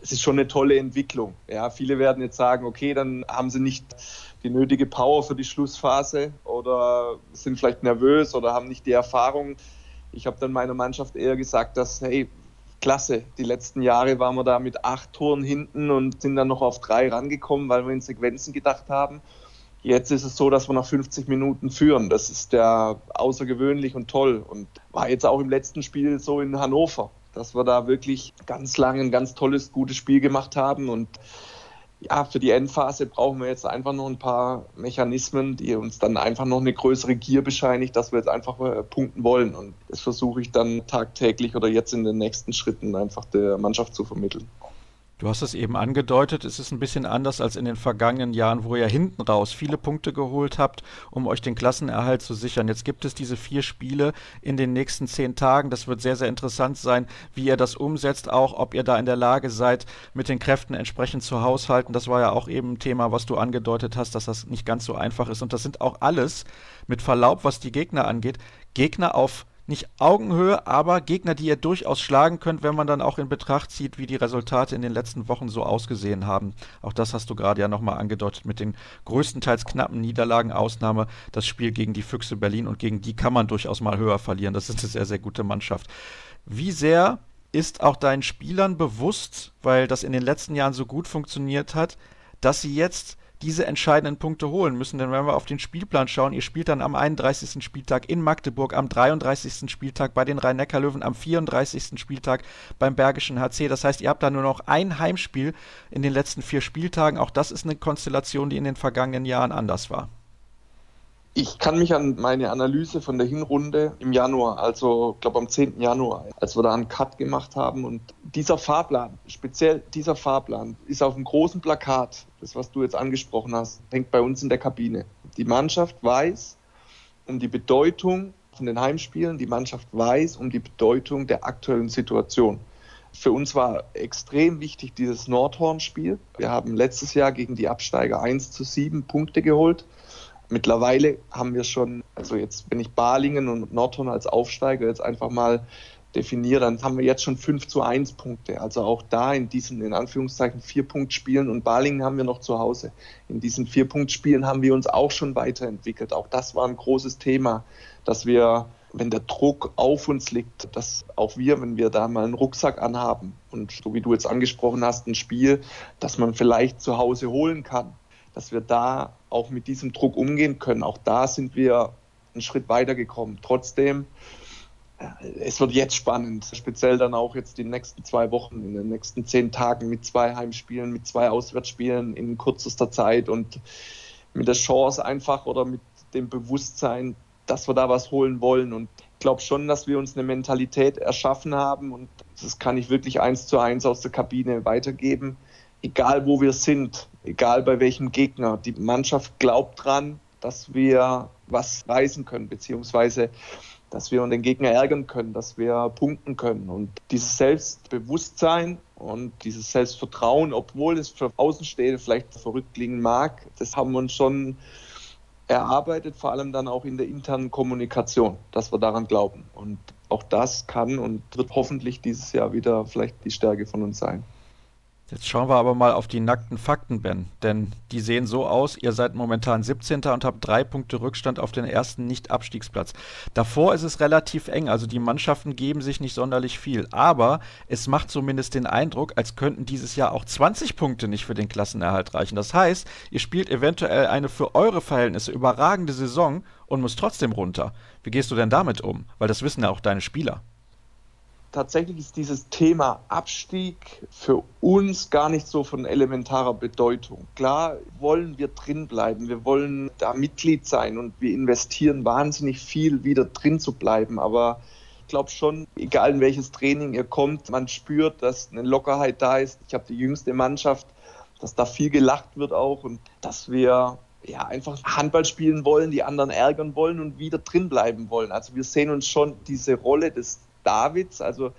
das ist schon eine tolle Entwicklung. Ja, viele werden jetzt sagen, okay, dann haben sie nicht die nötige Power für die Schlussphase oder sind vielleicht nervös oder haben nicht die Erfahrung. Ich habe dann meiner Mannschaft eher gesagt, dass, hey, klasse, die letzten Jahre waren wir da mit acht Toren hinten und sind dann noch auf drei rangekommen, weil wir in Sequenzen gedacht haben. Jetzt ist es so, dass wir nach 50 Minuten führen. Das ist ja außergewöhnlich und toll und war jetzt auch im letzten Spiel so in Hannover, dass wir da wirklich ganz lange ein ganz tolles, gutes Spiel gemacht haben und ja, für die Endphase brauchen wir jetzt einfach noch ein paar Mechanismen, die uns dann einfach noch eine größere Gier bescheinigt, dass wir jetzt einfach äh, punkten wollen. Und das versuche ich dann tagtäglich oder jetzt in den nächsten Schritten einfach der Mannschaft zu vermitteln. Du hast es eben angedeutet, es ist ein bisschen anders als in den vergangenen Jahren, wo ihr hinten raus viele Punkte geholt habt, um euch den Klassenerhalt zu sichern. Jetzt gibt es diese vier Spiele in den nächsten zehn Tagen. Das wird sehr, sehr interessant sein, wie ihr das umsetzt, auch ob ihr da in der Lage seid, mit den Kräften entsprechend zu haushalten. Das war ja auch eben ein Thema, was du angedeutet hast, dass das nicht ganz so einfach ist. Und das sind auch alles, mit Verlaub, was die Gegner angeht, Gegner auf nicht Augenhöhe, aber Gegner, die ihr durchaus schlagen könnt, wenn man dann auch in Betracht zieht, wie die Resultate in den letzten Wochen so ausgesehen haben. Auch das hast du gerade ja nochmal angedeutet mit den größtenteils knappen Niederlagen, Ausnahme das Spiel gegen die Füchse Berlin und gegen die kann man durchaus mal höher verlieren. Das ist eine sehr, sehr gute Mannschaft. Wie sehr ist auch deinen Spielern bewusst, weil das in den letzten Jahren so gut funktioniert hat, dass sie jetzt diese entscheidenden Punkte holen müssen. Denn wenn wir auf den Spielplan schauen, ihr spielt dann am 31. Spieltag in Magdeburg, am 33. Spieltag bei den Rhein-Neckar-Löwen, am 34. Spieltag beim Bergischen HC. Das heißt, ihr habt da nur noch ein Heimspiel in den letzten vier Spieltagen. Auch das ist eine Konstellation, die in den vergangenen Jahren anders war. Ich kann mich an meine Analyse von der Hinrunde im Januar, also glaube am 10. Januar, als wir da einen Cut gemacht haben und dieser Fahrplan, speziell dieser Fahrplan, ist auf einem großen Plakat, das was du jetzt angesprochen hast, hängt bei uns in der Kabine. Die Mannschaft weiß um die Bedeutung von den Heimspielen, die Mannschaft weiß um die Bedeutung der aktuellen Situation. Für uns war extrem wichtig dieses Nordhorn-Spiel. Wir haben letztes Jahr gegen die Absteiger 1 zu 7 Punkte geholt. Mittlerweile haben wir schon, also jetzt, wenn ich Balingen und Nordhorn als Aufsteiger jetzt einfach mal definiere, dann haben wir jetzt schon 5 zu 1 Punkte. Also auch da in diesen, in Anführungszeichen, Vier-Punkt-Spielen und Balingen haben wir noch zu Hause. In diesen Vier-Punkt-Spielen haben wir uns auch schon weiterentwickelt. Auch das war ein großes Thema, dass wir, wenn der Druck auf uns liegt, dass auch wir, wenn wir da mal einen Rucksack anhaben und so wie du jetzt angesprochen hast, ein Spiel, das man vielleicht zu Hause holen kann, dass wir da auch mit diesem Druck umgehen können. Auch da sind wir einen Schritt weiter gekommen. Trotzdem, äh, es wird jetzt spannend, speziell dann auch jetzt die nächsten zwei Wochen, in den nächsten zehn Tagen mit zwei Heimspielen, mit zwei Auswärtsspielen in kürzester Zeit und mit der Chance einfach oder mit dem Bewusstsein, dass wir da was holen wollen. Und ich glaube schon, dass wir uns eine Mentalität erschaffen haben und das kann ich wirklich eins zu eins aus der Kabine weitergeben egal wo wir sind, egal bei welchem Gegner, die Mannschaft glaubt dran, dass wir was reißen können, beziehungsweise dass wir den Gegner ärgern können, dass wir punkten können. Und dieses Selbstbewusstsein und dieses Selbstvertrauen, obwohl es für Außenstehende vielleicht verrückt klingen mag, das haben wir uns schon erarbeitet, vor allem dann auch in der internen Kommunikation, dass wir daran glauben. Und auch das kann und wird hoffentlich dieses Jahr wieder vielleicht die Stärke von uns sein. Jetzt schauen wir aber mal auf die nackten Fakten, Ben. Denn die sehen so aus, ihr seid momentan 17. und habt drei Punkte Rückstand auf den ersten Nicht-Abstiegsplatz. Davor ist es relativ eng, also die Mannschaften geben sich nicht sonderlich viel. Aber es macht zumindest den Eindruck, als könnten dieses Jahr auch 20 Punkte nicht für den Klassenerhalt reichen. Das heißt, ihr spielt eventuell eine für eure Verhältnisse überragende Saison und müsst trotzdem runter. Wie gehst du denn damit um? Weil das wissen ja auch deine Spieler tatsächlich ist dieses Thema Abstieg für uns gar nicht so von elementarer Bedeutung. Klar wollen wir drin bleiben, wir wollen da Mitglied sein und wir investieren wahnsinnig viel, wieder drin zu bleiben, aber ich glaube schon, egal in welches Training ihr kommt, man spürt, dass eine Lockerheit da ist. Ich habe die jüngste Mannschaft, dass da viel gelacht wird auch und dass wir ja, einfach Handball spielen wollen, die anderen ärgern wollen und wieder drin bleiben wollen. Also wir sehen uns schon diese Rolle des Davids. Also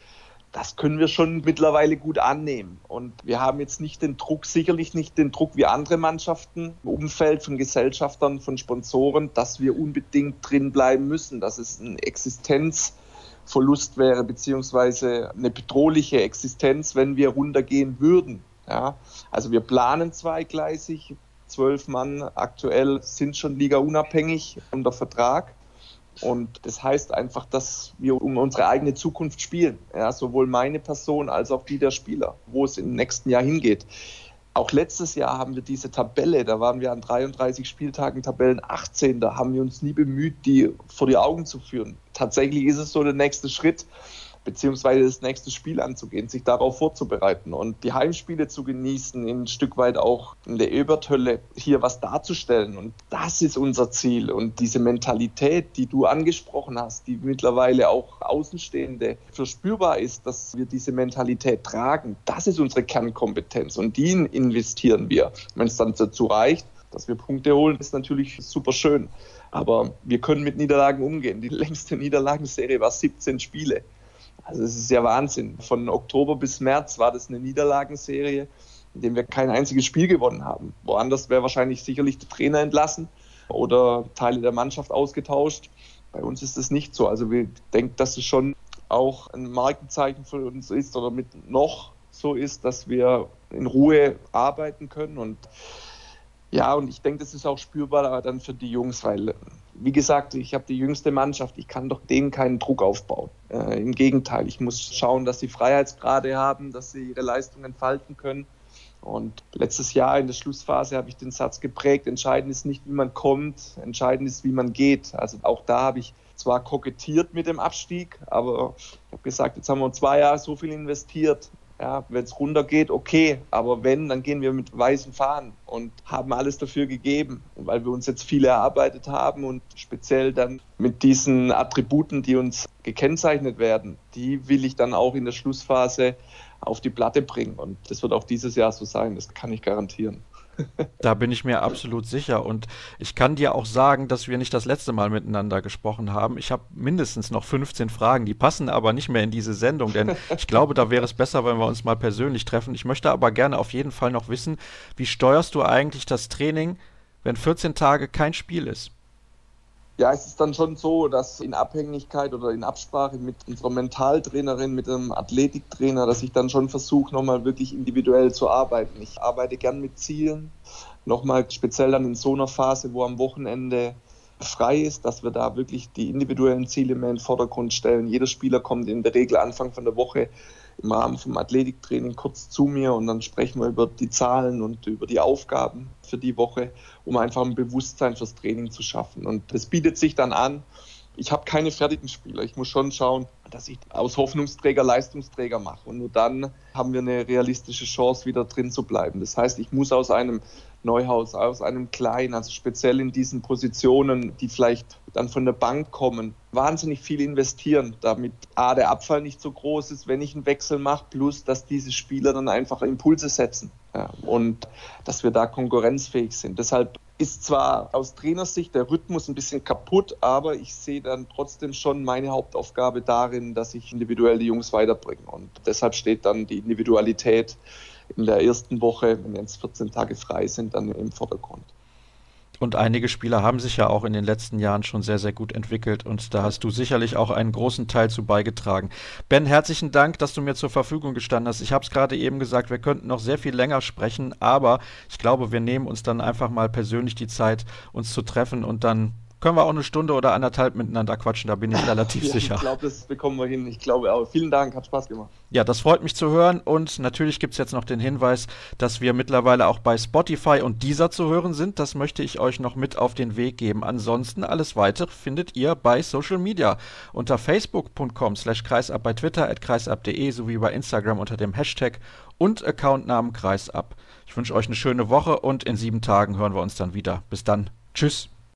das können wir schon mittlerweile gut annehmen. Und wir haben jetzt nicht den Druck, sicherlich nicht den Druck wie andere Mannschaften im Umfeld von Gesellschaftern, von Sponsoren, dass wir unbedingt drin bleiben müssen. Das ist ein Existenzfaktor Verlust wäre, beziehungsweise eine bedrohliche Existenz, wenn wir runtergehen würden. Ja, also wir planen zweigleisig. Zwölf Mann aktuell sind schon ligaunabhängig unter Vertrag. Und das heißt einfach, dass wir um unsere eigene Zukunft spielen. Ja, sowohl meine Person als auch die der Spieler, wo es im nächsten Jahr hingeht. Auch letztes Jahr haben wir diese Tabelle, da waren wir an 33 Spieltagen Tabellen 18, da haben wir uns nie bemüht, die vor die Augen zu führen. Tatsächlich ist es so der nächste Schritt, beziehungsweise das nächste Spiel anzugehen, sich darauf vorzubereiten und die Heimspiele zu genießen, ein Stück weit auch in der Eberthölle hier was darzustellen. Und das ist unser Ziel. Und diese Mentalität, die du angesprochen hast, die mittlerweile auch Außenstehende verspürbar ist, dass wir diese Mentalität tragen, das ist unsere Kernkompetenz und die investieren wir. Wenn es dann dazu reicht, dass wir Punkte holen, ist natürlich super schön. Aber wir können mit Niederlagen umgehen. Die längste Niederlagenserie war 17 Spiele. Also es ist ja Wahnsinn. Von Oktober bis März war das eine Niederlagenserie, in der wir kein einziges Spiel gewonnen haben. Woanders wäre wahrscheinlich sicherlich der Trainer entlassen oder Teile der Mannschaft ausgetauscht. Bei uns ist das nicht so. Also wir denken, dass es schon auch ein Markenzeichen für uns ist oder mit noch so ist, dass wir in Ruhe arbeiten können und ja, und ich denke, das ist auch spürbar dann für die Jungs, weil wie gesagt, ich habe die jüngste Mannschaft, ich kann doch denen keinen Druck aufbauen. Äh, Im Gegenteil, ich muss schauen, dass sie Freiheitsgrade haben, dass sie ihre Leistung entfalten können. Und letztes Jahr in der Schlussphase habe ich den Satz geprägt, entscheidend ist nicht, wie man kommt, entscheidend ist, wie man geht. Also auch da habe ich zwar kokettiert mit dem Abstieg, aber ich habe gesagt, jetzt haben wir zwei Jahre so viel investiert. Ja, wenn es runtergeht, okay, aber wenn, dann gehen wir mit weißen Fahnen und haben alles dafür gegeben, weil wir uns jetzt viel erarbeitet haben und speziell dann mit diesen Attributen, die uns gekennzeichnet werden, die will ich dann auch in der Schlussphase auf die Platte bringen und das wird auch dieses Jahr so sein, das kann ich garantieren. Da bin ich mir absolut sicher. Und ich kann dir auch sagen, dass wir nicht das letzte Mal miteinander gesprochen haben. Ich habe mindestens noch 15 Fragen, die passen aber nicht mehr in diese Sendung, denn ich glaube, da wäre es besser, wenn wir uns mal persönlich treffen. Ich möchte aber gerne auf jeden Fall noch wissen, wie steuerst du eigentlich das Training, wenn 14 Tage kein Spiel ist? Ja, es ist dann schon so, dass in Abhängigkeit oder in Absprache mit unserer Mentaltrainerin, mit einem Athletiktrainer, dass ich dann schon versuche, nochmal wirklich individuell zu arbeiten. Ich arbeite gern mit Zielen, nochmal speziell dann in so einer Phase, wo am Wochenende frei ist, dass wir da wirklich die individuellen Ziele mehr in den Vordergrund stellen. Jeder Spieler kommt in der Regel Anfang von der Woche im Rahmen vom Athletiktraining kurz zu mir und dann sprechen wir über die Zahlen und über die Aufgaben für die Woche, um einfach ein Bewusstsein fürs Training zu schaffen. Und das bietet sich dann an. Ich habe keine fertigen Spieler. Ich muss schon schauen, dass ich aus Hoffnungsträger Leistungsträger mache. Und nur dann haben wir eine realistische Chance, wieder drin zu bleiben. Das heißt, ich muss aus einem Neuhaus, aus einem kleinen, also speziell in diesen Positionen, die vielleicht dann von der Bank kommen, wahnsinnig viel investieren, damit A, der Abfall nicht so groß ist, wenn ich einen Wechsel mache, plus dass diese Spieler dann einfach Impulse setzen ja, und dass wir da konkurrenzfähig sind. Deshalb ist zwar aus Trainersicht der Rhythmus ein bisschen kaputt, aber ich sehe dann trotzdem schon meine Hauptaufgabe darin, dass ich individuell die Jungs weiterbringe. Und deshalb steht dann die Individualität in der ersten Woche, wenn jetzt 14 Tage frei sind, dann im Vordergrund. Und einige Spieler haben sich ja auch in den letzten Jahren schon sehr, sehr gut entwickelt und da hast du sicherlich auch einen großen Teil zu beigetragen. Ben, herzlichen Dank, dass du mir zur Verfügung gestanden hast. Ich habe es gerade eben gesagt, wir könnten noch sehr viel länger sprechen, aber ich glaube, wir nehmen uns dann einfach mal persönlich die Zeit, uns zu treffen und dann können wir auch eine Stunde oder anderthalb miteinander quatschen, da bin ich <laughs> relativ ja, sicher. Ich glaube, das bekommen wir hin. Ich glaube auch. Vielen Dank, hat Spaß gemacht. Ja, das freut mich zu hören und natürlich gibt es jetzt noch den Hinweis, dass wir mittlerweile auch bei Spotify und Deezer zu hören sind. Das möchte ich euch noch mit auf den Weg geben. Ansonsten alles weitere findet ihr bei Social Media unter facebook.com slash kreisab, bei Twitter at kreisab.de sowie bei Instagram unter dem Hashtag und Accountnamen kreisab. Ich wünsche euch eine schöne Woche und in sieben Tagen hören wir uns dann wieder. Bis dann. Tschüss.